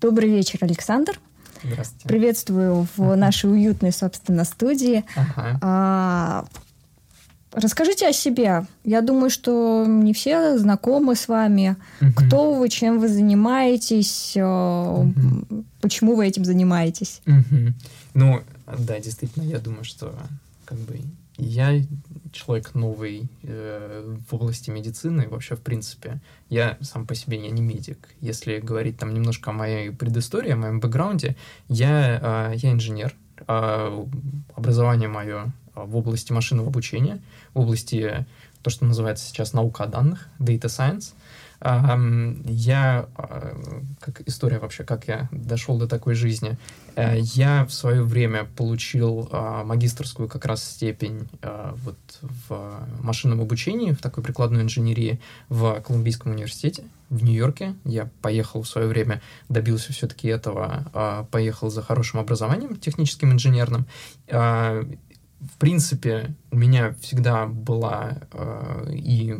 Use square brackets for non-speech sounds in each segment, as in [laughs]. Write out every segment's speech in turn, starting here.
Добрый вечер, Александр. Здравствуйте. Приветствую в нашей уютной, собственно, студии. Ага. А, расскажите о себе. Я думаю, что не все знакомы с вами. Мгм. Кто вы, чем вы занимаетесь, Мгм. почему вы этим занимаетесь? Мгм. Ну, да, действительно, я думаю, что как бы я человек новый э, в области медицины, вообще, в принципе. Я сам по себе, я не медик. Если говорить там немножко о моей предыстории, о моем бэкграунде, я, э, я инженер. Э, образование мое в области машинного обучения, в области то, что называется сейчас наука о данных, data science. Я, а, как история вообще, как я дошел до такой жизни, Э, я в свое время получил а, магистрскую как раз степень а, вот в машинном обучении, в такой прикладной инженерии в Колумбийском университете в Нью-Йорке. Я поехал в свое время, добился все-таки этого, поехал за хорошим образованием техническим инженерным. В принципе, у меня всегда была э, и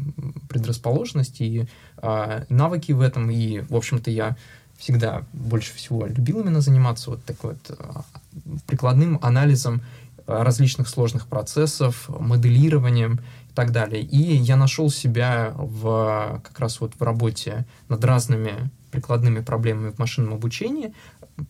предрасположенность, и э, навыки в этом, и, в общем-то, я всегда больше всего любил именно заниматься вот такой вот э, прикладным анализом э, различных сложных процессов, моделированием и так далее. И я нашел себя в, как раз вот в работе над разными прикладными проблемами в машинном обучении,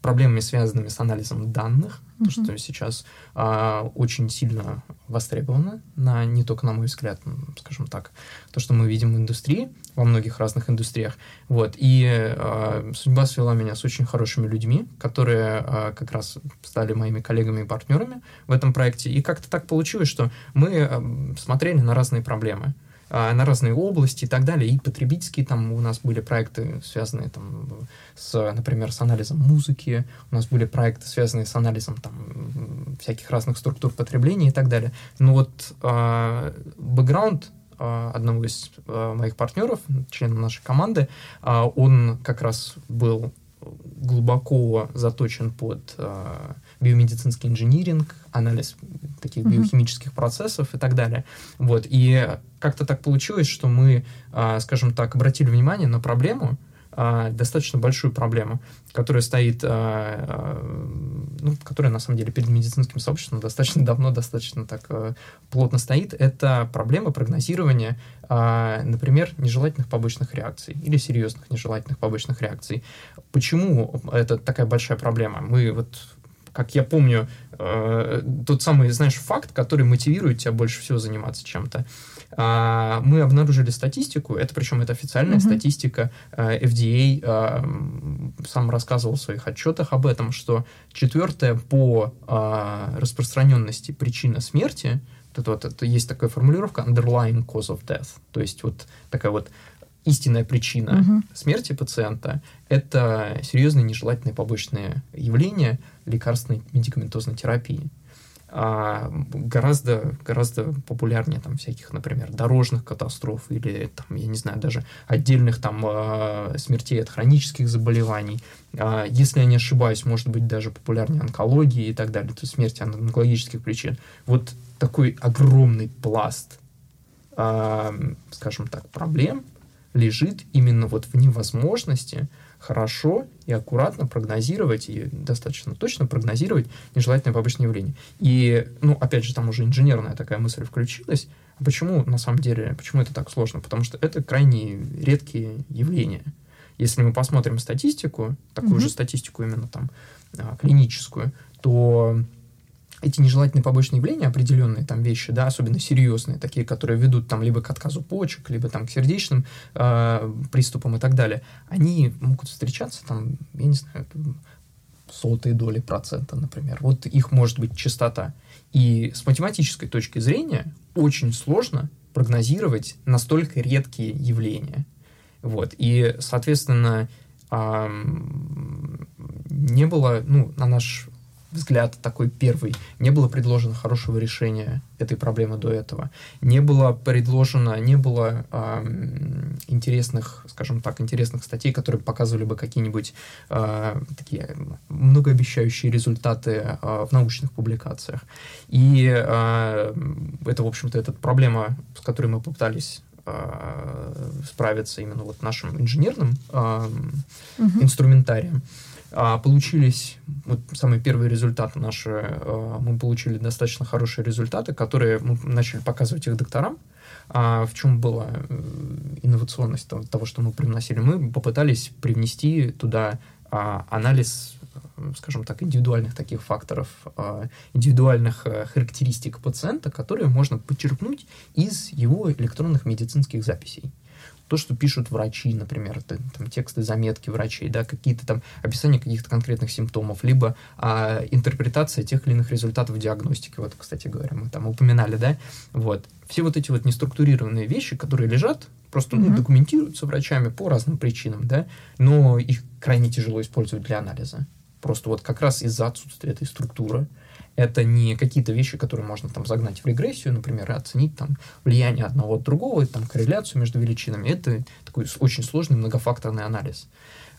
проблемами, связанными с анализом данных, то, Мгм. что сейчас а, очень сильно востребовано, на, не только на мой взгляд, скажем так, то, что мы видим в индустрии, во многих разных индустриях. Вот. И а, судьба свела меня с очень хорошими людьми, которые а, как раз стали моими коллегами и партнерами в этом проекте. И как-то так получилось, что мы а, смотрели на разные проблемы а, на разные области и так далее. И потребительские там у нас были проекты, связанные там с, например, с анализом музыки, у нас были проекты, связанные с анализом там всяких разных структур потребления и так далее. Но вот а, бэкграунд а, одного из а, моих партнеров, члена нашей команды, а, он как раз был глубоко заточен под а, биомедицинский инжиниринг, анализ таких Мгм. биохимических процессов и так далее. Вот. И как-то так получилось, что мы, а, скажем так, обратили внимание на проблему, а, достаточно большую проблему, которая стоит, а, ну, которая на самом деле перед медицинским сообществом достаточно давно, достаточно так плотно стоит. Это проблема прогнозирования, например, нежелательных побочных реакций или серьезных нежелательных побочных реакций. Почему это такая большая проблема? Мы вот как я помню, э, тот самый, знаешь, факт, который мотивирует тебя больше всего заниматься чем-то. А, мы обнаружили статистику, это причем это официальная Мгм. статистика, э, FDA э, сам рассказывал в своих отчетах об этом, что четвертая по а, распространенности причина смерти, это вот, это есть такая формулировка underlying cause of death, то есть вот такая вот истинная причина Мгм. смерти пациента – это серьезные нежелательные побочные явления лекарственной медикаментозной терапии. А, гораздо, гораздо популярнее там всяких, например, дорожных катастроф или там, я не знаю, даже отдельных там а, смертей от хронических заболеваний. А, если я не ошибаюсь, может быть даже популярнее онкологии и так далее, то есть смерти от онкологических причин. Вот такой огромный пласт, скажем так, проблем лежит именно вот в невозможности хорошо и аккуратно прогнозировать и достаточно точно прогнозировать нежелательные побочные явления. И, ну, опять же, там уже инженерная такая мысль включилась. А почему, на самом деле, почему это так сложно? Потому что это крайне редкие явления. Если мы посмотрим статистику, такую Мгм. же статистику именно там а, клиническую, то эти нежелательные побочные явления, определенные там вещи, да, особенно серьезные, такие, которые ведут там либо к отказу почек, либо там к сердечным э, приступам и так далее, они могут встречаться там, я не знаю, сотые доли процента, например. Вот их может быть частота. И с математической точки зрения очень сложно прогнозировать настолько редкие явления. Вот. И, соответственно, не было, ну, на наш взгляд такой первый, не было предложено хорошего решения этой проблемы до этого. Не было предложено, не было ам, интересных, скажем так, интересных статей, которые показывали бы какие-нибудь а, такие многообещающие результаты а, в научных публикациях. И а, это, в общем-то, эта проблема, с которой мы попытались справиться именно вот нашим инженерным а, Мгм. инструментарием. Получились вот самые первые результаты наши, а, мы получили достаточно хорошие результаты, которые мы начали показывать их докторам. А в чем была э, инновационность того, что мы привносили? Мы попытались привнести туда а, анализ скажем так, индивидуальных таких факторов, а, индивидуальных э, характеристик пациента, которые можно подчеркнуть из его электронных медицинских записей то, что пишут врачи, например, там, тексты, заметки врачей, да, какие-то там описания каких-то конкретных симптомов, либо а, интерпретация тех или иных результатов диагностики. Вот, кстати говоря, мы там упоминали, да, вот. Все вот эти вот неструктурированные вещи, которые лежат, просто mm-hmm. ну, документируются врачами по разным причинам, да, но их крайне тяжело использовать для анализа. Просто вот как раз из-за отсутствия этой структуры, это не какие-то вещи, которые можно там загнать в регрессию, например, и оценить там влияние одного от другого, там корреляцию между величинами. Это такой очень сложный многофакторный анализ.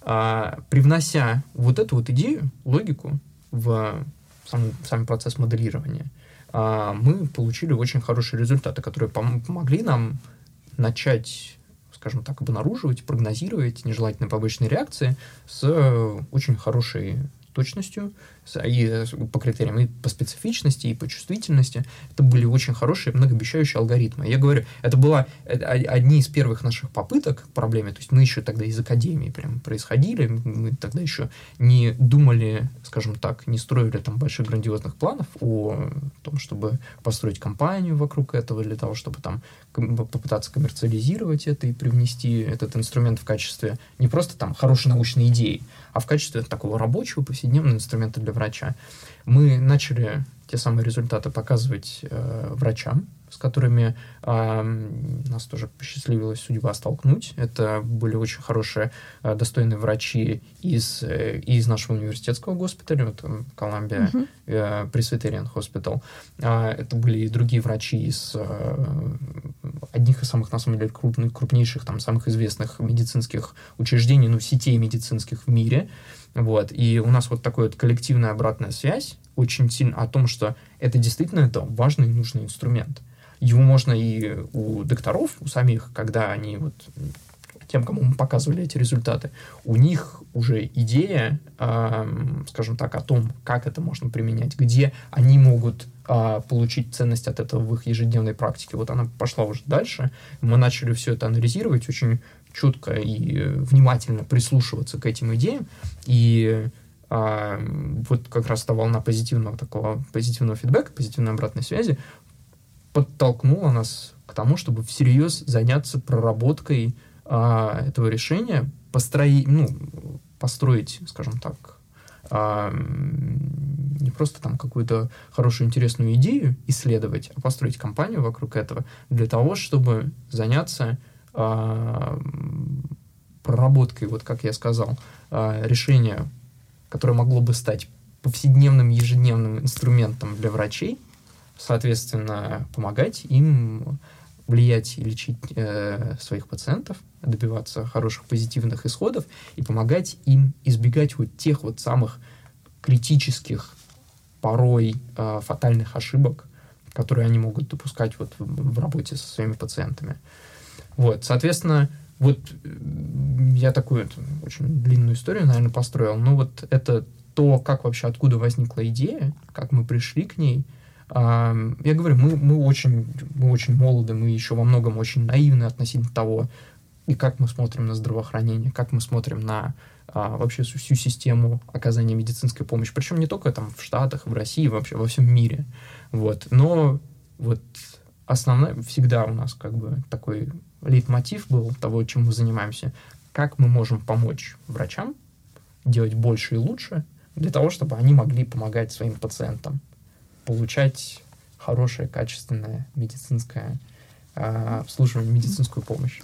А, привнося вот эту вот идею, логику в сам, сам процесс моделирования, а, мы получили очень хорошие результаты, которые пом- помогли нам начать скажем так, обнаруживать, прогнозировать нежелательные побочные реакции с очень хорошей точностью, и э, по критериям, и по специфичности, и по чувствительности. Это были очень хорошие, многообещающие алгоритмы. Я говорю, это была э, одни из первых наших попыток к проблеме, то есть мы еще тогда из академии прям происходили, мы тогда еще не думали, скажем так, не строили там больших грандиозных планов о том, чтобы построить компанию вокруг этого, для того, чтобы там попытаться коммерциализировать это и привнести этот инструмент в качестве не просто там хорошей научной идеи, а в качестве такого рабочего повседневного инструмента для врача. Мы начали те самые результаты показывать э, врачам, с которыми э, нас тоже посчастливилась судьба столкнуть. Это были очень хорошие, э, достойные врачи из, э, из нашего университетского госпиталя, вот Колумбия uh-huh. э, Presbyterian Hospital. Э, это были и другие врачи из э, одних из самых, на самом деле, крупных, крупнейших, там, самых известных медицинских учреждений, ну, сетей медицинских в мире. Вот. И у нас вот такая вот коллективная обратная связь очень сильно о том, что это действительно это важный и нужный инструмент. Его можно и у докторов, у самих, когда они вот тем, кому мы показывали эти результаты, у них уже идея, э, скажем так, о том, как это можно применять, где они могут э, получить ценность от этого в их ежедневной практике. Вот она пошла уже дальше. Мы начали все это анализировать очень четко и внимательно прислушиваться к этим идеям. И а, вот как раз та волна позитивного такого позитивного фидбэка, позитивной обратной связи подтолкнула нас к тому, чтобы всерьез заняться проработкой а, этого решения, построить, ну, построить, скажем так, а, не просто там какую-то хорошую, интересную идею исследовать, а построить компанию вокруг этого для того, чтобы заняться а, проработкой, вот как я сказал, а, решения, которое могло бы стать повседневным, ежедневным инструментом для врачей, соответственно, помогать им влиять и лечить э, своих пациентов, добиваться хороших позитивных исходов и помогать им избегать вот тех вот самых критических, порой э, фатальных ошибок, которые они могут допускать вот в, в работе со своими пациентами. Вот, соответственно, вот я такую это, очень длинную историю, наверное, построил. Но вот это то, как вообще, откуда возникла идея, как мы пришли к ней – я говорю, мы, мы, очень, мы очень молоды, мы еще во многом очень наивны относительно того, и как мы смотрим на здравоохранение, как мы смотрим на а, вообще всю, всю систему оказания медицинской помощи. Причем не только там в Штатах, в России, вообще во всем мире. Вот. Но вот основная, всегда у нас как бы такой лейтмотив был того, чем мы занимаемся, как мы можем помочь врачам делать больше и лучше для того, чтобы они могли помогать своим пациентам получать хорошее, качественное медицинское э, обслуживание, медицинскую помощь.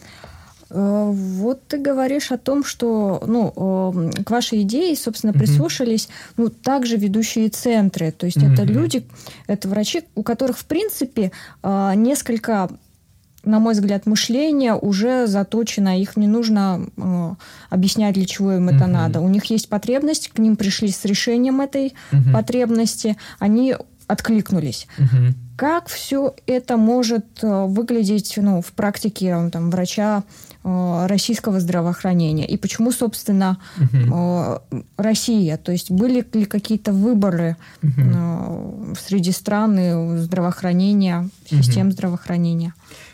Э, вот ты говоришь о том, что ну, к вашей идее, собственно, прислушались mm-hmm. ну, также ведущие центры. То есть mm-hmm. это люди, это врачи, у которых, в принципе, э, несколько на мой взгляд, мышление уже заточено, их не нужно э, объяснять, для чего им это mm-hmm. надо. У них есть потребность, к ним пришли с решением этой mm-hmm. потребности, они откликнулись. Угу. Как все это может э, выглядеть ну, в практике там, врача, э, российского здравоохранения? И почему, собственно, угу. Россия? То есть были ли какие-то выборы угу. среди стран здравоохранения, систем угу. здравоохранения?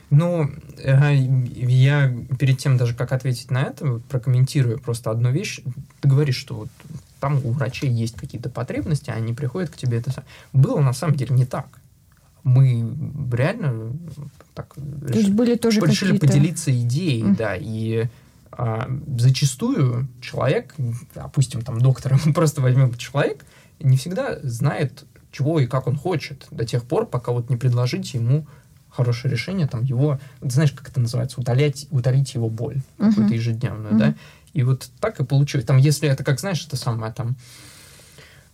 Ну, я перед тем даже, как ответить на это, прокомментирую просто одну вещь. Ты говоришь, что вот там у врачей есть какие-то потребности, они приходят к тебе. Это было на самом деле не так. Мы реально так То решили, были тоже решили поделиться идеей, mm. да, и а, зачастую человек, допустим, там доктора, [laughs] просто возьмем человек, не всегда знает, чего и как он хочет, до тех пор, пока вот не предложите ему хорошее решение, там его, знаешь, как это называется, утолять, утолить его боль uh-huh. какую-то ежедневную, uh-huh. да, и вот так и получилось. Там, если это, как знаешь, это самое там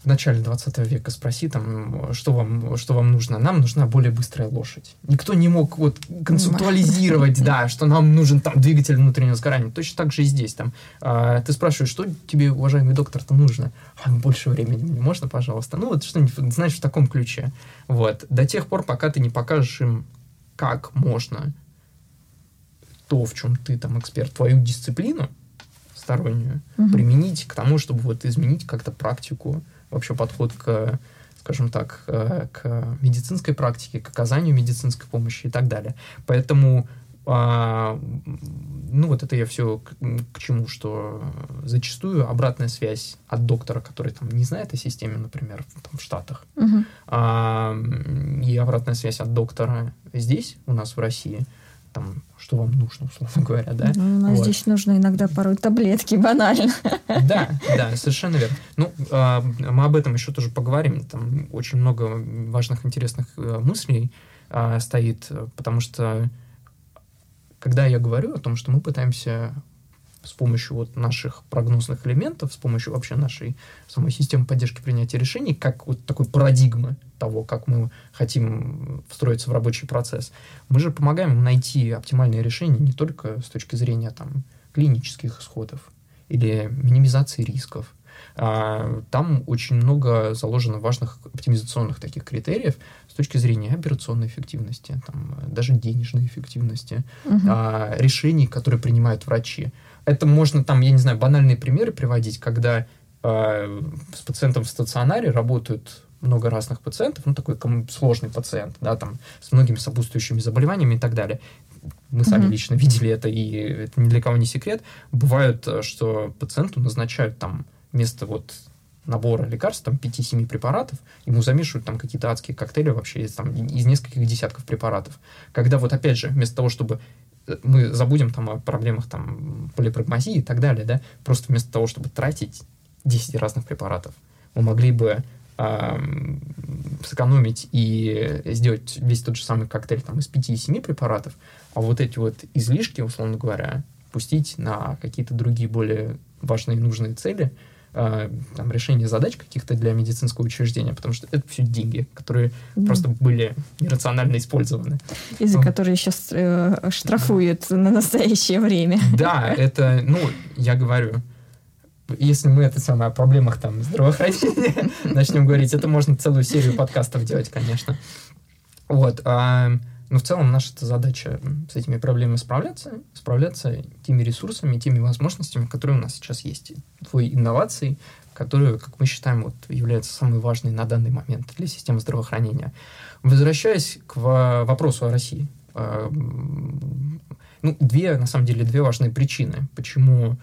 в начале 20 века спроси, там, что вам, что вам нужно. Нам нужна более быстрая лошадь. Никто не мог вот концептуализировать, да, что нам нужен там двигатель внутреннего сгорания. Точно так же и здесь. Там, а, ты спрашиваешь, что тебе, уважаемый доктор-то нужно? А, больше времени мне можно, пожалуйста? Ну, вот что-нибудь, знаешь, в таком ключе. Вот. До тех пор, пока ты не покажешь им, как можно то, в чем ты там эксперт, твою дисциплину, стороннюю угу. применить к тому, чтобы вот изменить как-то практику, вообще подход к, скажем так, э, к медицинской практике, к оказанию медицинской помощи и так далее. Поэтому а, ну вот это я все к, к чему, что зачастую обратная связь от доктора, который там не знает о системе, например, там, в Штатах, а, и обратная связь от доктора здесь, у нас в России, там, что вам нужно, условно говоря, да? Ну, вот. здесь нужно иногда порой таблетки, банально. Да, да, совершенно верно. Ну, э, мы об этом еще тоже поговорим. Там очень много важных, интересных э, мыслей э, стоит, потому что когда я говорю о том, что мы пытаемся с помощью вот наших прогнозных элементов, с помощью вообще нашей самой системы поддержки принятия решений, как вот такой парадигмы того, как мы хотим встроиться в рабочий процесс, мы же помогаем им найти оптимальные решения не только с точки зрения там, клинических исходов или минимизации рисков. А, там очень много заложено важных оптимизационных таких критериев с точки зрения операционной эффективности, там, даже денежной эффективности, угу. а, решений, которые принимают врачи. Это можно там, я не знаю, банальные примеры приводить, когда э, с пациентом в стационаре работают много разных пациентов, ну, такой сложный пациент, да, там, с многими сопутствующими заболеваниями и так далее. Мы сами mm-hmm. лично видели это, и это ни для кого не секрет. Бывает, э, что пациенту назначают там вместо вот набора лекарств, там 5-7 препаратов, ему замешивают там какие-то адские коктейли вообще из, там, из нескольких десятков препаратов. Когда вот опять же, вместо того, чтобы мы забудем там о проблемах там полипрагмазии и так далее, да, просто вместо того, чтобы тратить 10 разных препаратов, мы могли бы э, сэкономить и сделать весь тот же самый коктейль там из 5-7 препаратов, а вот эти вот излишки, условно говоря, пустить на какие-то другие более важные и нужные цели – э, там, решение задач каких-то для медицинского учреждения, потому что это все деньги, которые mm. просто были нерационально использованы. И за ну, которые сейчас э, штрафуют на настоящее время. Да, это, ну, я говорю, если мы это самое о проблемах там здравоохранения [laughs] начнем говорить, это можно целую серию подкастов делать, конечно. Вот. А, но в целом наша задача с этими проблемами справляться, справляться теми ресурсами, теми возможностями, которые у нас сейчас есть. Твои инновации, которые, как мы считаем, вот, являются самой важной на данный момент для системы здравоохранения. Возвращаясь к вопросу о России. А, ну, две, на самом деле, две важные причины, почему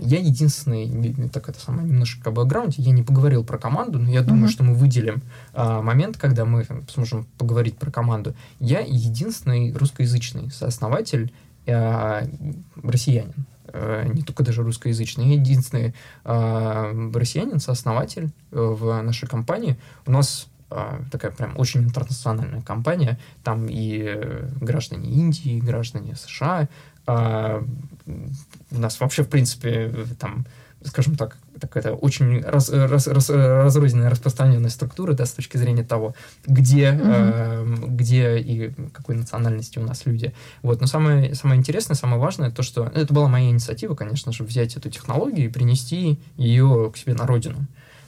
я единственный, так это самое, немножко бэкграунд, я не поговорил про команду, но я думаю, uh-huh. что мы выделим а, момент, когда мы сможем поговорить про команду. Я единственный русскоязычный сооснователь а, россиянин, а, не только даже русскоязычный, я единственный а, россиянин, сооснователь э, в нашей компании. У нас а, такая прям очень интернациональная компания, там и э, граждане Индии, и граждане США, а, у нас вообще, в принципе, там, скажем так, такая очень раз, раз, раз, разрозненная, распространенная структура, да, с точки зрения того, где, угу. э, где и какой национальности у нас люди. Вот. Но самое, самое интересное, самое важное, то, что это была моя инициатива, конечно же, взять эту технологию и принести ее к себе на родину.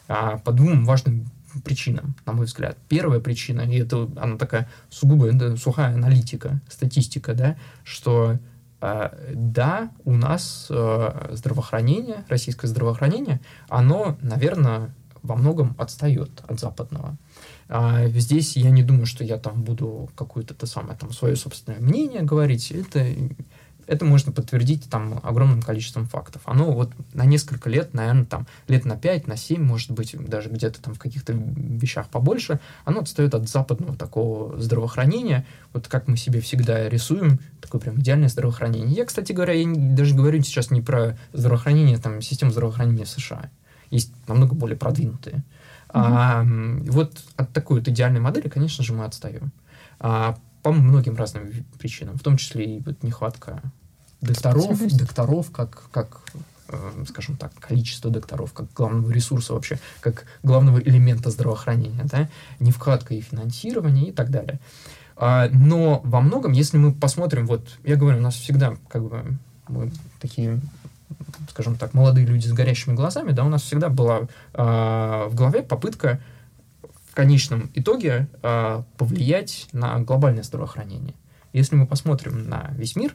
А, по двум важным причинам, на мой взгляд. Первая причина, и это она такая сугубо сухая аналитика, статистика, да, что а, да, у нас э, здравоохранение, российское здравоохранение, оно, наверное, во многом отстает от западного. А здесь я не думаю, что я там буду какое-то то самое там свое собственное мнение говорить. Это это можно подтвердить там огромным количеством фактов. Оно вот на несколько лет, наверное, там лет на 5, на 7, может быть, даже где-то там в каких-то вещах побольше, оно отстает от западного такого здравоохранения, вот как мы себе всегда рисуем, такое прям идеальное здравоохранение. Я, кстати говоря, я даже говорю сейчас не про здравоохранение, там, систему здравоохранения США. Есть намного более продвинутые. Mm-hmm. А, вот от такой вот идеальной модели, конечно же, мы отстаем. А, по многим разным причинам, в том числе и вот нехватка докторов, докторов как, как э, скажем так, количество докторов, как главного ресурса вообще, как главного элемента здравоохранения, да, нехватка и финансирования и так далее. А, но во многом, если мы посмотрим, вот, я говорю, у нас всегда как бы мы такие скажем так, молодые люди с горящими глазами, да, у нас всегда была э, в голове попытка в конечном итоге э, повлиять на глобальное здравоохранение. Если мы посмотрим на весь мир,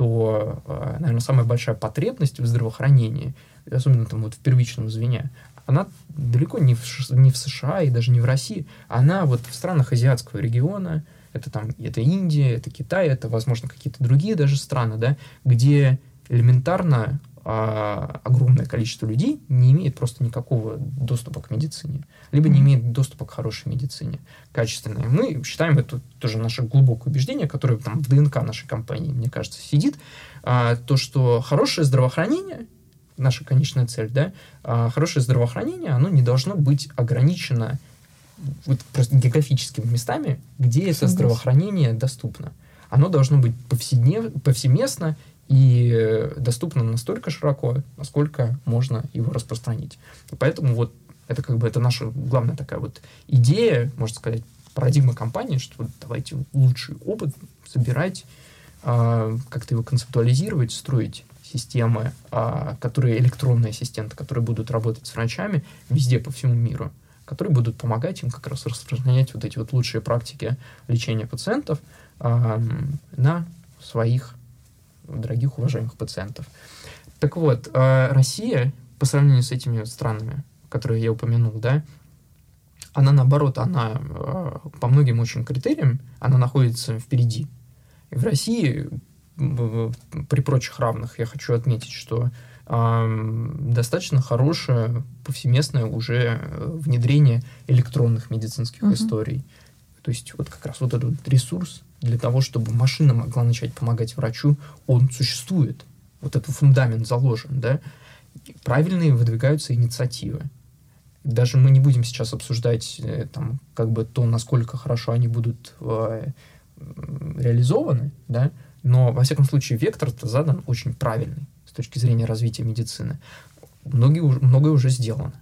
то, э, наверное, самая большая потребность в здравоохранении, особенно там вот в первичном звене, она далеко не в, не в США и даже не в России, она вот в странах азиатского региона, это там, это Индия, это Китай, это, возможно, какие-то другие даже страны, да, где элементарно а, огромное количество людей не имеет просто никакого доступа к медицине, либо не имеет доступа к хорошей медицине, качественной. Мы считаем это тоже наше глубокое убеждение, которое там в ДНК нашей компании, мне кажется, сидит, а, то, что хорошее здравоохранение, наша конечная цель, да, а, хорошее здравоохранение, оно не должно быть ограничено вот просто географическими местами, где это здравоохранение доступно. Оно должно быть повседнев, повсеместно и доступно настолько широко, насколько можно его распространить. И поэтому вот это как бы это наша главная такая вот идея, можно сказать, парадигма компании, что давайте лучший опыт собирать, э, как-то его концептуализировать, строить системы, э, которые электронные ассистенты, которые будут работать с врачами везде по всему миру, которые будут помогать им как раз распространять вот эти вот лучшие практики лечения пациентов э, на своих дорогих, уважаемых пациентов. Так вот, э, Россия, по сравнению с этими странами, которые я упомянул, да, она наоборот, она э, по многим очень критериям, она находится впереди. И в России при прочих равных я хочу отметить, что э, достаточно хорошее повсеместное уже внедрение электронных медицинских uh-huh. историй. То есть вот как раз вот этот ресурс для того, чтобы машина могла начать помогать врачу, он существует. Вот этот фундамент заложен, да. Правильные выдвигаются инициативы. Даже мы не будем сейчас обсуждать э, там, как бы то, насколько хорошо они будут э, реализованы, да, но, во всяком случае, вектор задан очень правильный с точки зрения развития медицины. Многие, многое уже сделано.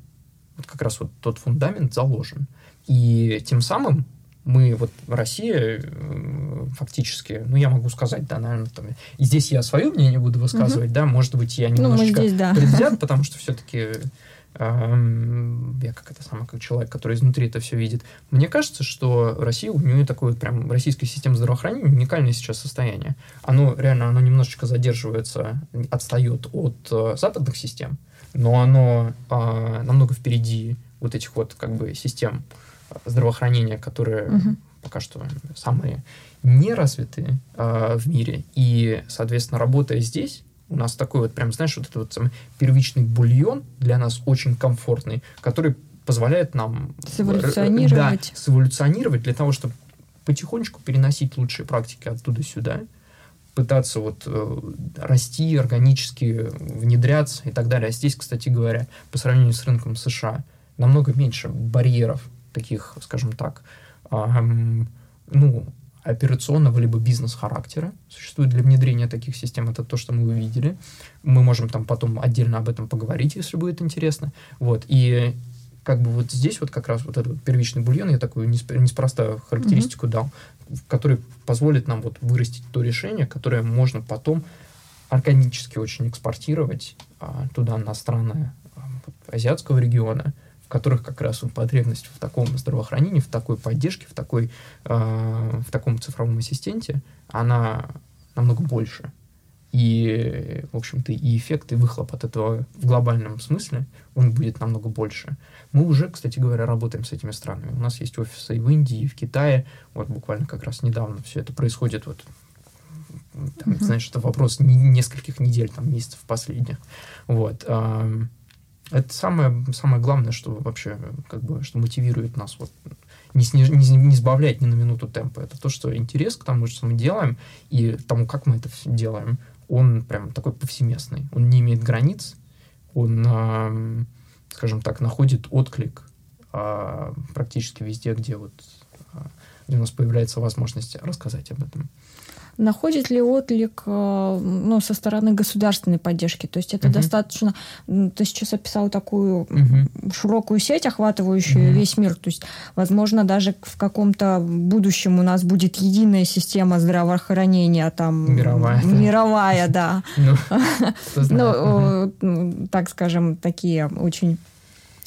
Вот как раз вот тот фундамент заложен. И тем самым мы вот в России э, фактически, ну, я могу сказать, да, наверное, там, и здесь я свое мнение буду высказывать, угу. да, может быть, я немножечко ну, здесь, да. предвзят, потому что все-таки эм, я как это самое, как человек, который изнутри это все видит. Мне кажется, что Россия, у нее такое вот прям российская система здравоохранения уникальное сейчас состояние. Оно реально, оно немножечко задерживается, отстает от э, западных систем, но оно э, намного впереди вот этих вот как бы систем здравоохранения, которые угу. пока что самые неразвитые э, в мире. И, соответственно, работая здесь, у нас такой вот прям, знаешь, вот этот вот самый первичный бульон для нас очень комфортный, который позволяет нам... Сэволюционировать. Да, сэволюционировать для того, чтобы потихонечку переносить лучшие практики оттуда сюда, пытаться вот э, расти органически, внедряться и так далее. А здесь, кстати говоря, по сравнению с рынком США, намного меньше барьеров таких, скажем так, ну, операционного либо бизнес-характера существует для внедрения таких систем. Это то, что мы увидели. Мы можем там потом отдельно об этом поговорить, если будет интересно. Вот. И как бы вот здесь вот как раз вот этот вот первичный бульон, я такую неспроста характеристику mm-hmm. дал, который позволит нам вот вырастить то решение, которое можно потом органически очень экспортировать а, туда на страны а, азиатского региона, в которых как раз потребность в таком здравоохранении, в такой поддержке, в, такой, э, в таком цифровом ассистенте, она намного больше. И, в общем-то, и эффект, и выхлоп от этого в глобальном смысле, он будет намного больше. Мы уже, кстати говоря, работаем с этими странами. У нас есть офисы и в Индии, и в Китае. Вот буквально как раз недавно все это происходит. Вот, там, mm-hmm. знаешь, это вопрос нескольких недель, там, месяцев последних. Вот. Это самое, самое главное, что вообще, как бы, что мотивирует нас вот не, сниж, не, не сбавлять ни на минуту темпа. Это то, что интерес к тому, что мы делаем, и тому, как мы это делаем, он прям такой повсеместный. Он не имеет границ, он, скажем так, находит отклик э, практически везде, где вот э, где у нас появляется возможность рассказать об этом. Находит ли отклик э, ну, со стороны государственной поддержки? То есть это угу. достаточно... Ты сейчас описал такую угу. широкую сеть, охватывающую угу. весь мир. То есть, возможно, даже в каком-то будущем у нас будет единая система здравоохранения. Там, мировая. Мировая, да. [laughs] Ну, ну так скажем, такие очень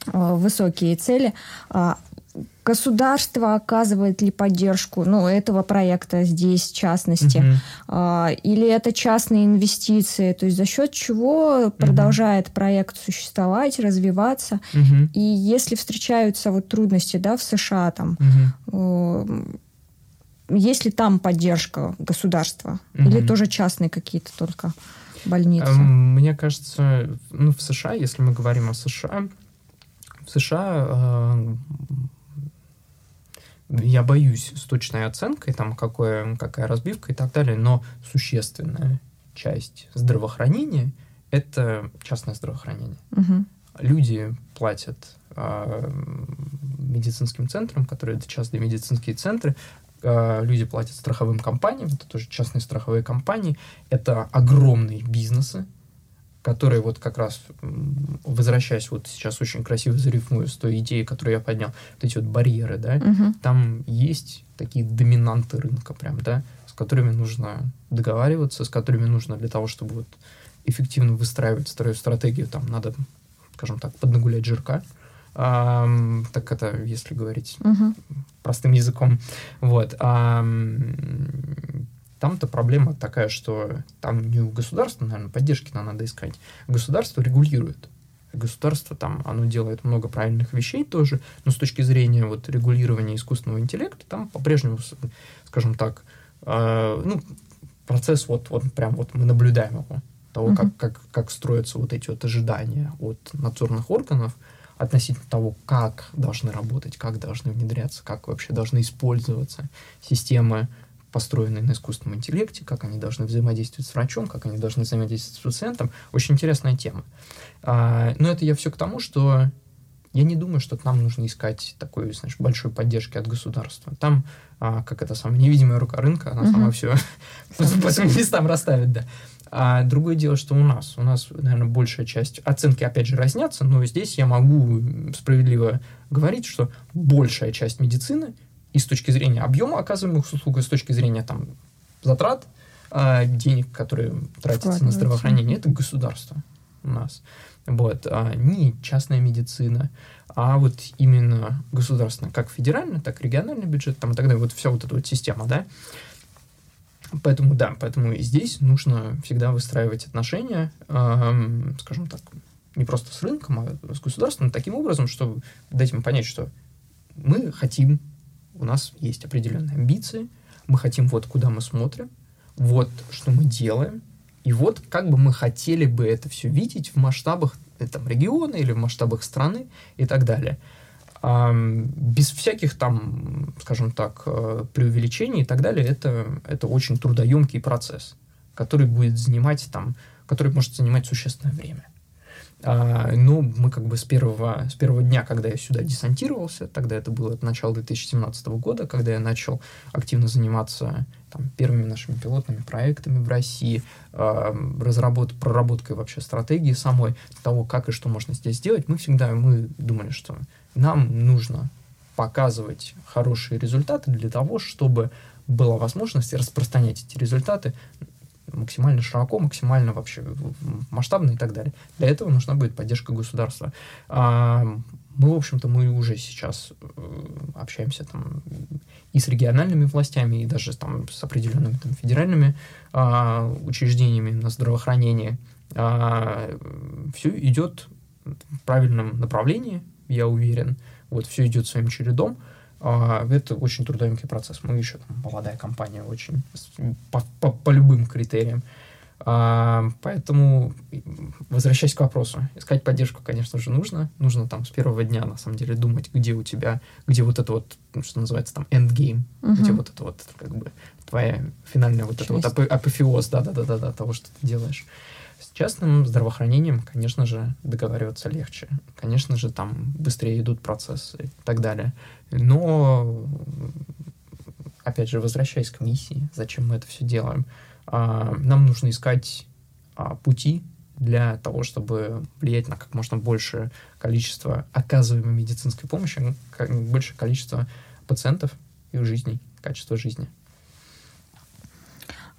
э, высокие цели. Государство оказывает ли поддержку ну, этого проекта здесь, в частности, угу. а, или это частные инвестиции, то есть за счет чего угу. продолжает проект существовать, развиваться, угу. и если встречаются вот трудности да, в США, там, угу. э, есть ли там поддержка государства, угу. или тоже частные какие-то только больницы? Эм, мне кажется, ну, в США, если мы говорим о США, в США э, я боюсь с точной оценкой, там, какое, какая разбивка и так далее, но существенная часть здравоохранения — это частное здравоохранение. Угу. Люди платят э, медицинским центрам, которые это частные медицинские центры, э, люди платят страховым компаниям, это тоже частные страховые компании, это огромные бизнесы, которые вот как раз, возвращаясь вот сейчас очень красиво зарифмую с той идеей, которую я поднял, вот эти вот барьеры, да, угу. там есть такие доминанты рынка прям, да, с которыми нужно договариваться, с которыми нужно для того, чтобы вот эффективно выстраивать свою стратегию, там надо, скажем так, поднагулять жирка, а, так это, если говорить угу. простым языком, вот, а, там-то проблема такая, что там не у государства, наверное, поддержки нам надо искать. Государство регулирует. Государство там, оно делает много правильных вещей тоже, но с точки зрения вот регулирования искусственного интеллекта, там по-прежнему, скажем так, э, ну, процесс вот, вот прям вот мы наблюдаем его, того, uh-huh. как, как, как строятся вот эти вот ожидания от надзорных органов относительно того, как должны работать, как должны внедряться, как вообще должны использоваться системы построенные на искусственном интеллекте, как они должны взаимодействовать с врачом, как они должны взаимодействовать с пациентом. Очень интересная тема. А, но это я все к тому, что я не думаю, что нам нужно искать такой, знаешь, большой поддержки от государства. Там, а, как это самая невидимая рука рынка, она сама все [laughs] по своим местам расставит, да. А другое дело, что у нас, у нас, наверное, большая часть, оценки, опять же, разнятся, но здесь я могу справедливо говорить, что большая часть медицины и с точки зрения объема оказываемых услуг, и с точки зрения там, затрат, э, денег, которые тратятся на здравоохранение, это государство у нас. Вот, а не частная медицина, а вот именно государственная, как федеральный, так и региональный бюджет, там и так далее, вот вся вот эта вот система, да. Поэтому, да, поэтому здесь нужно всегда выстраивать отношения, э, скажем так, не просто с рынком, а с государством, таким образом, чтобы дать им понять, что мы хотим у нас есть определенные амбиции, мы хотим вот куда мы смотрим, вот что мы делаем, и вот как бы мы хотели бы это все видеть в масштабах э, там, региона или в масштабах страны и так далее. А, без всяких там, скажем так, э, преувеличений и так далее, это, это очень трудоемкий процесс, который будет занимать там, который может занимать существенное время. А, ну, мы как бы с первого, с первого дня, когда я сюда десантировался, тогда это было от начала 2017 года, когда я начал активно заниматься там, первыми нашими пилотными проектами в России, э, разработ, проработкой вообще стратегии самой, того, как и что можно здесь сделать, мы всегда мы думали, что нам нужно показывать хорошие результаты для того, чтобы была возможность распространять эти результаты максимально широко, максимально вообще масштабно и так далее. Для этого нужна будет поддержка государства. А, мы, в общем-то, мы уже сейчас э, общаемся там и с региональными властями, и даже там с определенными там, федеральными а, учреждениями на здравоохранение. А, все идет в правильном направлении, я уверен. Вот все идет своим чередом. Это очень трудоемкий процесс. Мы еще там, молодая компания, очень по, по, по любым критериям. А, поэтому, возвращаясь к вопросу, искать поддержку, конечно же, нужно. Нужно там с первого дня, на самом деле, думать, где у тебя, где вот это вот, что называется там, endgame, угу. где вот это вот, как бы, твоя финальная вот Часть. это вот апофеоз, да-да-да-да, того, что ты делаешь. С частным здравоохранением, конечно же, договариваться легче. Конечно же, там быстрее идут процессы и так далее. Но, опять же, возвращаясь к миссии, зачем мы это все делаем, а, нам нужно искать а, пути для того, чтобы влиять на как можно большее количество оказываемой медицинской помощи, как большее количество пациентов и жизней, качество жизни.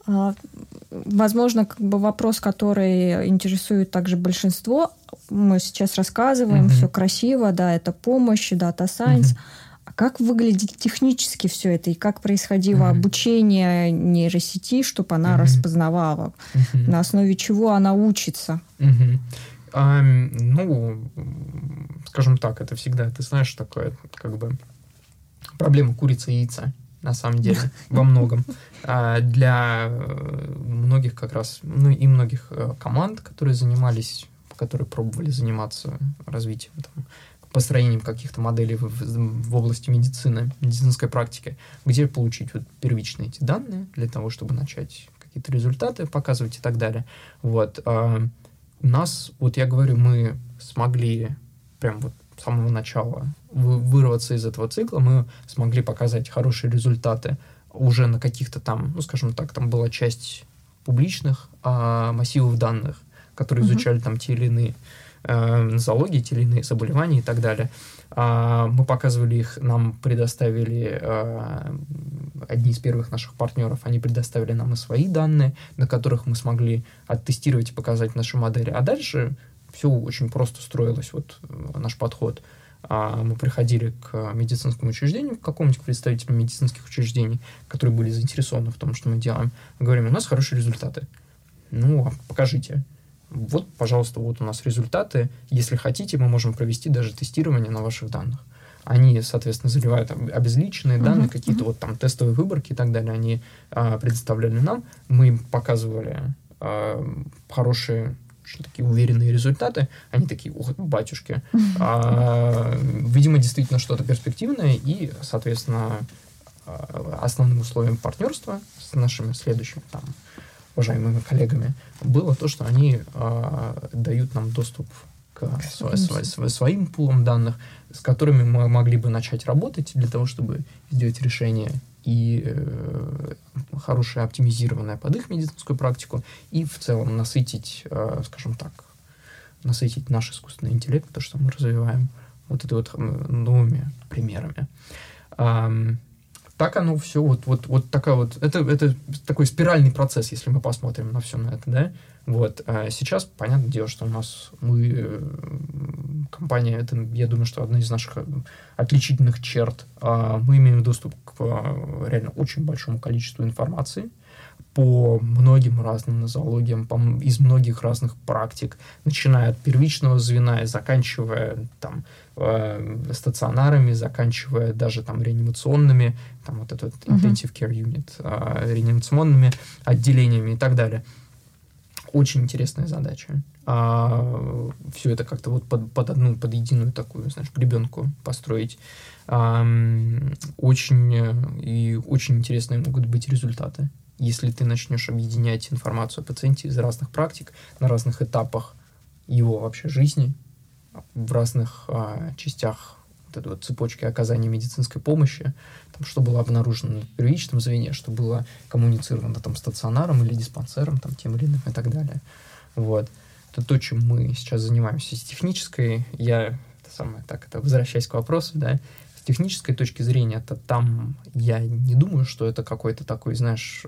А, возможно, как бы вопрос, который интересует также большинство. Мы сейчас рассказываем, mm-hmm. все красиво, да, это помощь, дата сайенс. Mm-hmm. А как выглядит технически все это и как происходило mm-hmm. обучение нейросети, чтобы она mm-hmm. распознавала, mm-hmm. на основе чего она учится? Mm-hmm. А, ну, скажем так, это всегда, ты знаешь, такое, как бы, проблема курицы и яйца на самом деле, во многом. А для э, многих как раз, ну и многих э, команд, которые занимались, которые пробовали заниматься развитием, там, построением каких-то моделей в, в области медицины, медицинской практики, где получить вот первичные эти данные для того, чтобы начать какие-то результаты показывать и так далее. Вот. А у нас, вот я говорю, мы смогли прям вот самого начала вырваться из этого цикла, мы смогли показать хорошие результаты уже на каких-то там, ну, скажем так, там была часть публичных а, массивов данных, которые изучали там те или иные э, нозологии, те или иные заболевания и так далее. А, мы показывали их, нам предоставили а, одни из первых наших партнеров, они предоставили нам и свои данные, на которых мы смогли оттестировать и показать наши модели. А дальше все очень просто строилось, вот э, наш подход – а мы приходили к медицинскому учреждению, к какому-нибудь представителю медицинских учреждений, которые были заинтересованы в том, что мы делаем, говорим, у нас хорошие результаты. Ну, а покажите. Вот, пожалуйста, вот у нас результаты. Если хотите, мы можем провести даже тестирование на ваших данных. Они, соответственно, заливают обезличенные uh-huh, данные, какие-то uh-huh. вот там тестовые выборки и так далее. Они а, предоставляли нам. Мы им показывали а, хорошие такие уверенные результаты, они такие, ух, батюшки. А, видимо, действительно что-то перспективное, и, соответственно, а, основным условием партнерства с нашими следующими там, уважаемыми коллегами было то, что они а, дают нам доступ к сво- сво- своим пулам данных, с которыми мы могли бы начать работать для того, чтобы сделать решение и э, хорошая оптимизированная под их медицинскую практику, и в целом насытить, э, скажем так, насытить наш искусственный интеллект, то, что мы развиваем, вот это вот новыми примерами. Эм, так оно все, вот, вот, вот такая вот, это, это такой спиральный процесс, если мы посмотрим на все на это, да. Вот, а сейчас, понятное дело, что у нас мы, э, компания, это, я думаю, что одна из наших э, отличительных черт, а, мы имеем доступ к э, реально очень большому количеству информации, по многим разным нозологиям, по, из многих разных практик, начиная от первичного звена и заканчивая там э, стационарами, заканчивая даже там реанимационными, там вот этот uh-huh. intensive care unit, э, реанимационными отделениями и так далее. Очень интересная задача. А, все это как-то вот под, под одну, под единую такую, знаешь, гребенку построить. А, очень и очень интересные могут быть результаты если ты начнешь объединять информацию о пациенте из разных практик на разных этапах его вообще жизни, в разных а, частях вот этой вот цепочки оказания медицинской помощи, там, что было обнаружено в первичном звене, что было коммуницировано там стационаром или диспансером, там, тем или иным и так далее. Вот. Это то, чем мы сейчас занимаемся. С технической я, это самое, так, это возвращаясь к вопросу, да, с технической точки зрения, это там я не думаю, что это какой-то такой, знаешь,